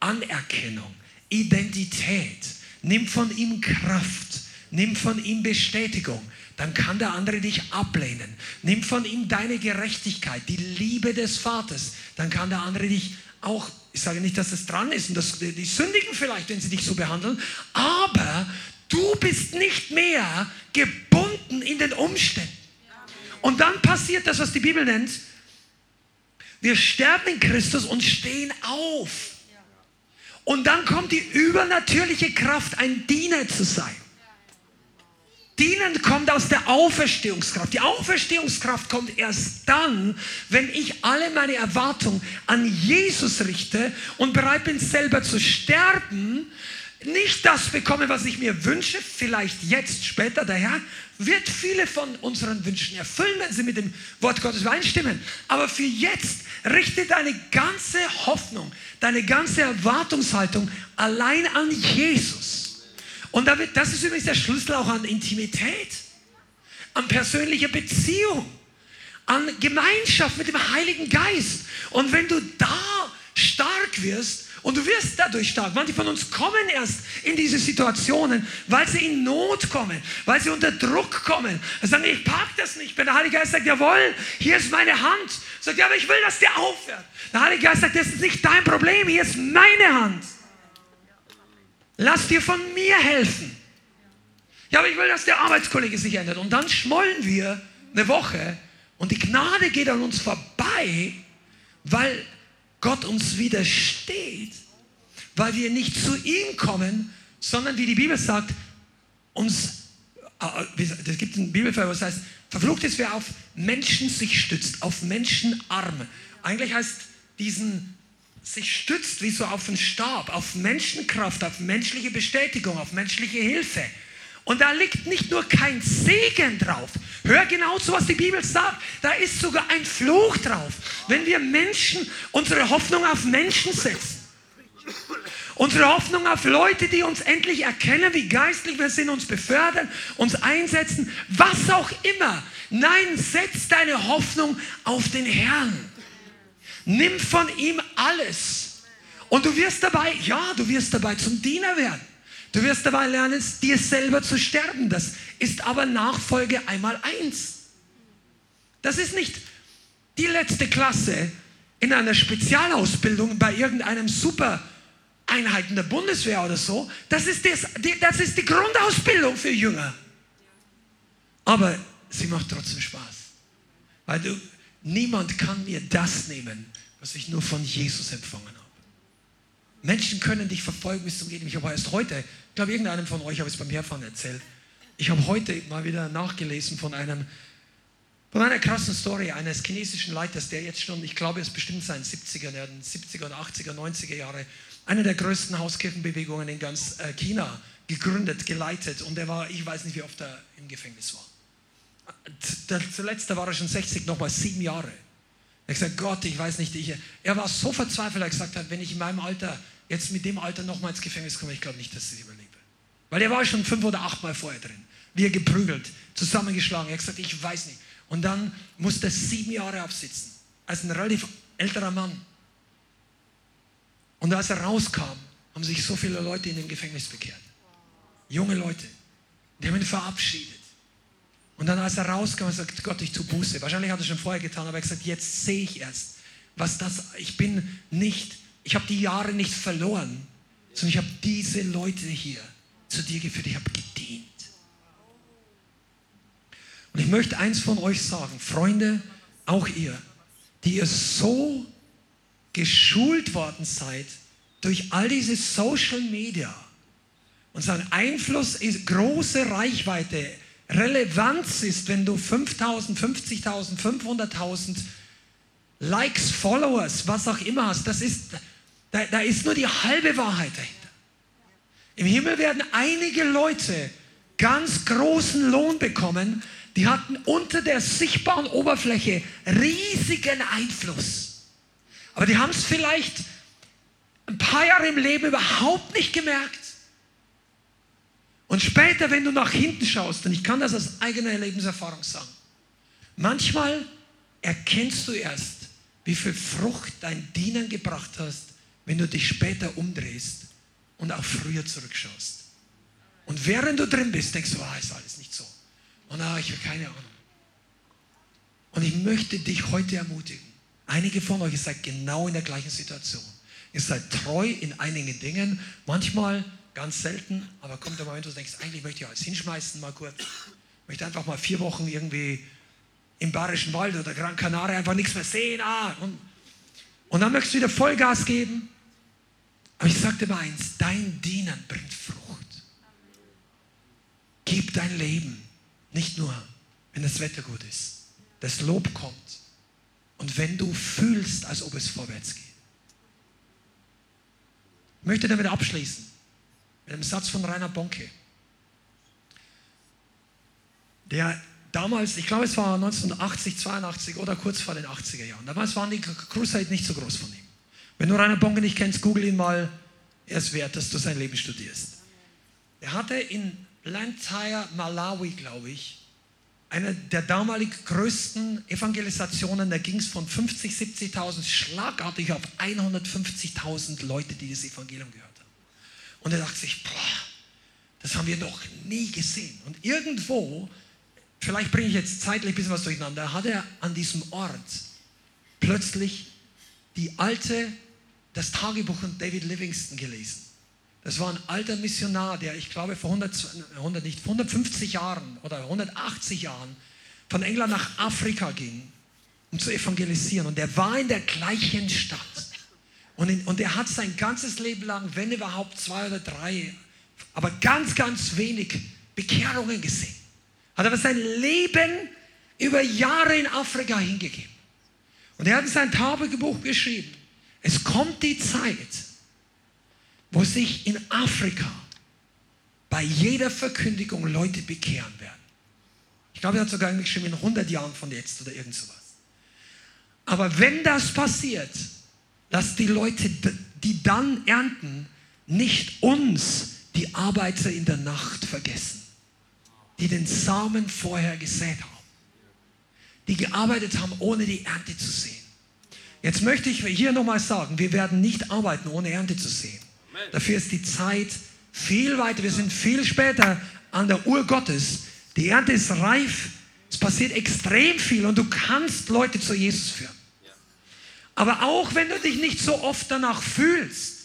Anerkennung, Identität. Nimm von ihm Kraft. Nimm von ihm Bestätigung dann kann der andere dich ablehnen. Nimm von ihm deine Gerechtigkeit, die Liebe des Vaters, dann kann der andere dich auch, ich sage nicht, dass das dran ist und das, die sündigen vielleicht, wenn sie dich so behandeln, aber du bist nicht mehr gebunden in den Umständen. Und dann passiert das, was die Bibel nennt, wir sterben in Christus und stehen auf. Und dann kommt die übernatürliche Kraft, ein Diener zu sein. Dienen kommt aus der Auferstehungskraft. Die Auferstehungskraft kommt erst dann, wenn ich alle meine Erwartungen an Jesus richte und bereit bin, selber zu sterben, nicht das bekomme, was ich mir wünsche, vielleicht jetzt, später, der Herr wird viele von unseren Wünschen erfüllen, wenn sie mit dem Wort Gottes übereinstimmen. Aber für jetzt richte deine ganze Hoffnung, deine ganze Erwartungshaltung allein an Jesus. Und das ist übrigens der Schlüssel auch an Intimität, an persönliche Beziehung, an Gemeinschaft mit dem Heiligen Geist. Und wenn du da stark wirst, und du wirst dadurch stark. Manche von uns kommen erst in diese Situationen, weil sie in Not kommen, weil sie unter Druck kommen. Sie sagen, ich pack das nicht. Wenn der Heilige Geist sagt, jawohl, hier ist meine Hand. Sagt, ja, aber ich will, dass der aufhört. Der Heilige Geist sagt, das ist nicht dein Problem, hier ist meine Hand. Lass dir von mir helfen. Ja, aber ich will, dass der Arbeitskollege sich ändert. Und dann schmollen wir eine Woche und die Gnade geht an uns vorbei, weil Gott uns widersteht, weil wir nicht zu ihm kommen, sondern wie die Bibel sagt, uns, äh, es gibt einen Bibelfall, was heißt, verflucht ist, wer auf Menschen sich stützt, auf Menschenarme. Eigentlich heißt diesen sich stützt wie so auf einen Stab, auf Menschenkraft, auf menschliche Bestätigung, auf menschliche Hilfe. Und da liegt nicht nur kein Segen drauf. Hör genau zu, was die Bibel sagt. Da ist sogar ein Fluch drauf. Wenn wir Menschen, unsere Hoffnung auf Menschen setzen. Unsere Hoffnung auf Leute, die uns endlich erkennen, wie geistlich wir sind, uns befördern, uns einsetzen, was auch immer. Nein, setz deine Hoffnung auf den Herrn. Nimm von ihm alles. Und du wirst dabei, ja, du wirst dabei zum Diener werden. Du wirst dabei lernen, dir selber zu sterben. Das ist aber Nachfolge einmal eins. Das ist nicht die letzte Klasse in einer Spezialausbildung bei irgendeinem Super-Einheiten der Bundeswehr oder so. Das ist, das, das ist die Grundausbildung für Jünger. Aber sie macht trotzdem Spaß. Weil du, niemand kann mir das nehmen, was ich nur von Jesus empfangen habe. Menschen können dich verfolgen bis zum Gehen. Ich habe erst heute ich glaube, irgendeinem von euch habe ich es beim Herfahren erzählt. Ich habe heute mal wieder nachgelesen von einem von einer krassen Story eines chinesischen Leiters, der jetzt schon, ich glaube, es bestimmt sein 70er, 70er, 80er, 90er Jahre, eine der größten Hauskirchenbewegungen in ganz äh, China gegründet, geleitet und er war, ich weiß nicht, wie oft er im Gefängnis war. Zuletzt war er schon 60, nochmal sieben Jahre. Er hat gesagt, Gott, ich weiß nicht, ich, er war so verzweifelt, er gesagt hat, wenn ich in meinem Alter, jetzt mit dem Alter nochmal ins Gefängnis komme, ich glaube nicht, dass ich überlebe. Weil er war schon fünf oder acht Mal vorher drin. Wir geprügelt, zusammengeschlagen. Er hat gesagt, ich weiß nicht. Und dann musste er sieben Jahre absitzen. Als ein relativ älterer Mann. Und als er rauskam, haben sich so viele Leute in dem Gefängnis bekehrt. Junge Leute. Die haben ihn verabschiedet. Und dann, als er rauskam, hat er gesagt, Gott, ich tue Buße. Wahrscheinlich hat er schon vorher getan, aber er hat gesagt, jetzt sehe ich erst, was das, ich bin nicht, ich habe die Jahre nicht verloren, sondern ich habe diese Leute hier zu dir geführt, ich habe gedient. Und ich möchte eins von euch sagen, Freunde, auch ihr, die ihr so geschult worden seid durch all diese Social Media und sein Einfluss ist große Reichweite, Relevanz ist, wenn du 5000, 50.000, 500.000 Likes, Followers, was auch immer hast, das ist, da, da ist nur die halbe Wahrheit dahinter. Im Himmel werden einige Leute ganz großen Lohn bekommen, die hatten unter der sichtbaren Oberfläche riesigen Einfluss. Aber die haben es vielleicht ein paar Jahre im Leben überhaupt nicht gemerkt. Und später, wenn du nach hinten schaust, und ich kann das aus eigener Lebenserfahrung sagen, manchmal erkennst du erst, wie viel Frucht dein Dienen gebracht hast, wenn du dich später umdrehst und auch früher zurückschaust. Und während du drin bist, denkst du, ah, ist alles nicht so. Und ah, ich habe keine Ahnung. Und ich möchte dich heute ermutigen. Einige von euch, ihr seid genau in der gleichen Situation. Ihr seid treu in einigen Dingen, manchmal ganz selten, aber kommt der Moment, wo du denkst, eigentlich möchte ich alles hinschmeißen, mal kurz. Ich möchte einfach mal vier Wochen irgendwie im Bayerischen Wald oder Gran Canaria einfach nichts mehr sehen. Ah, und, und dann möchtest du wieder Vollgas geben. Aber ich sagte mal eins, dein Dienen bringt Frucht. Gib dein Leben, nicht nur, wenn das Wetter gut ist. Das Lob kommt. Und wenn du fühlst, als ob es vorwärts geht. Ich möchte damit abschließen, mit einem Satz von Rainer Bonke, der damals, ich glaube es war 1980, 82 oder kurz vor den 80er Jahren, damals waren die Crusade nicht so groß von ihm. Wenn du Rainer Bonke nicht kennst, google ihn mal. Er ist wert, dass du sein Leben studierst. Er hatte in Blantyre, Malawi, glaube ich, eine der damalig größten Evangelisationen. Da ging es von 50, 70.000 schlagartig auf 150.000 Leute, die das Evangelium gehört. Und er dachte sich, boah, das haben wir noch nie gesehen. Und irgendwo, vielleicht bringe ich jetzt zeitlich ein bisschen was durcheinander, hat er an diesem Ort plötzlich die alte das Tagebuch von David Livingston gelesen. Das war ein alter Missionar, der, ich glaube, vor 100, 100 nicht, 150 Jahren oder 180 Jahren von England nach Afrika ging, um zu evangelisieren. Und der war in der gleichen Stadt. Und, in, und er hat sein ganzes Leben lang, wenn überhaupt zwei oder drei, aber ganz, ganz wenig Bekehrungen gesehen. Hat aber sein Leben über Jahre in Afrika hingegeben. Und er hat in sein Tagebuch geschrieben, es kommt die Zeit, wo sich in Afrika bei jeder Verkündigung Leute bekehren werden. Ich glaube, er hat sogar geschrieben in 100 Jahren von jetzt oder irgend sowas. Aber wenn das passiert, dass die Leute, die dann ernten, nicht uns, die Arbeiter in der Nacht, vergessen, die den Samen vorher gesät haben, die gearbeitet haben, ohne die Ernte zu sehen. Jetzt möchte ich hier nochmal sagen, wir werden nicht arbeiten, ohne Ernte zu sehen. Dafür ist die Zeit viel weiter. Wir sind viel später an der Uhr Gottes. Die Ernte ist reif. Es passiert extrem viel und du kannst Leute zu Jesus führen. Aber auch wenn du dich nicht so oft danach fühlst,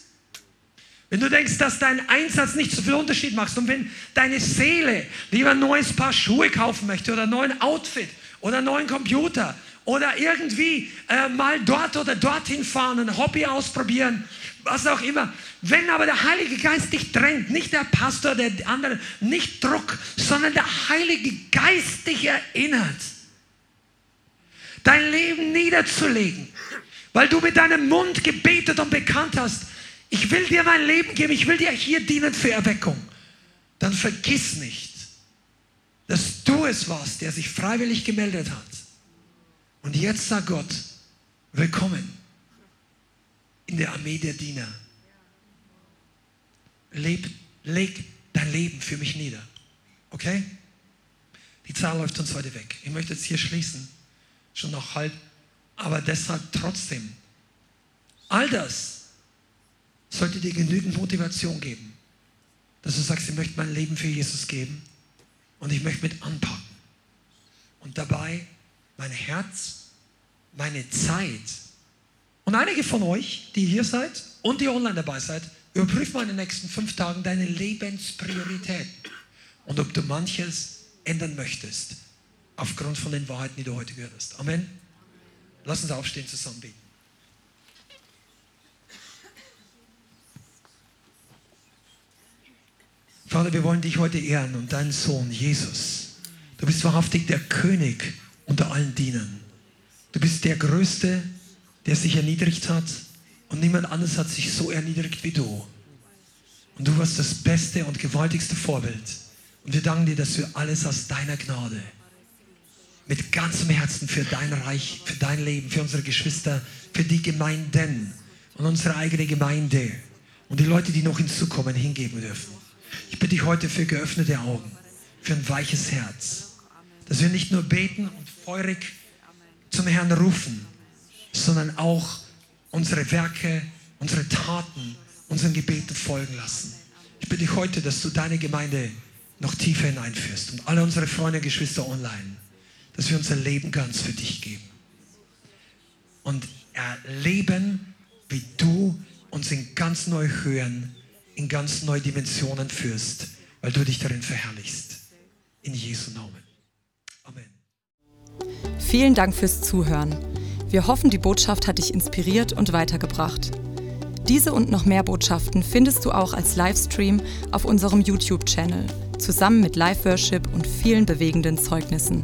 wenn du denkst, dass dein Einsatz nicht so viel Unterschied macht und wenn deine Seele lieber ein neues Paar Schuhe kaufen möchte oder ein neues Outfit oder einen neuen Computer oder irgendwie äh, mal dort oder dorthin fahren, ein Hobby ausprobieren, was auch immer. Wenn aber der Heilige Geist dich drängt, nicht der Pastor, der andere, nicht Druck, sondern der Heilige Geist dich erinnert, dein Leben niederzulegen, weil du mit deinem Mund gebetet und bekannt hast, ich will dir mein Leben geben, ich will dir hier dienen für Erweckung, dann vergiss nicht, dass du es warst, der sich freiwillig gemeldet hat. Und jetzt sagt Gott, willkommen in der Armee der Diener. Leb, leg dein Leben für mich nieder. Okay? Die Zahl läuft uns heute weg. Ich möchte jetzt hier schließen, schon noch halb, aber deshalb trotzdem. All das sollte dir genügend Motivation geben, dass du sagst, ich möchte mein Leben für Jesus geben und ich möchte mit anpacken. Und dabei mein Herz, meine Zeit und einige von euch, die hier seid und die online dabei seid, überprüf mal in den nächsten fünf Tagen deine Lebensprioritäten und ob du manches ändern möchtest aufgrund von den Wahrheiten, die du heute gehört hast. Amen. Lass uns aufstehen, zusammen beten. Vater, wir wollen dich heute ehren und deinen Sohn Jesus. Du bist wahrhaftig der König unter allen Dienern. Du bist der Größte, der sich erniedrigt hat und niemand anderes hat sich so erniedrigt wie du. Und du warst das beste und gewaltigste Vorbild. Und wir danken dir, dass wir alles aus deiner Gnade mit ganzem Herzen für dein Reich, für dein Leben, für unsere Geschwister, für die Gemeinden und unsere eigene Gemeinde und die Leute, die noch hinzukommen, hingeben dürfen. Ich bitte dich heute für geöffnete Augen, für ein weiches Herz, dass wir nicht nur beten und feurig zum Herrn rufen, sondern auch unsere Werke, unsere Taten, unseren Gebeten folgen lassen. Ich bitte dich heute, dass du deine Gemeinde noch tiefer hineinführst und alle unsere Freunde und Geschwister online, dass wir unser Leben ganz für dich geben und erleben, wie du uns in ganz neue Höhen, in ganz neue Dimensionen führst, weil du dich darin verherrlichst. In Jesu Namen. Amen. Vielen Dank fürs Zuhören. Wir hoffen, die Botschaft hat dich inspiriert und weitergebracht. Diese und noch mehr Botschaften findest du auch als Livestream auf unserem YouTube-Channel, zusammen mit Live-Worship und vielen bewegenden Zeugnissen.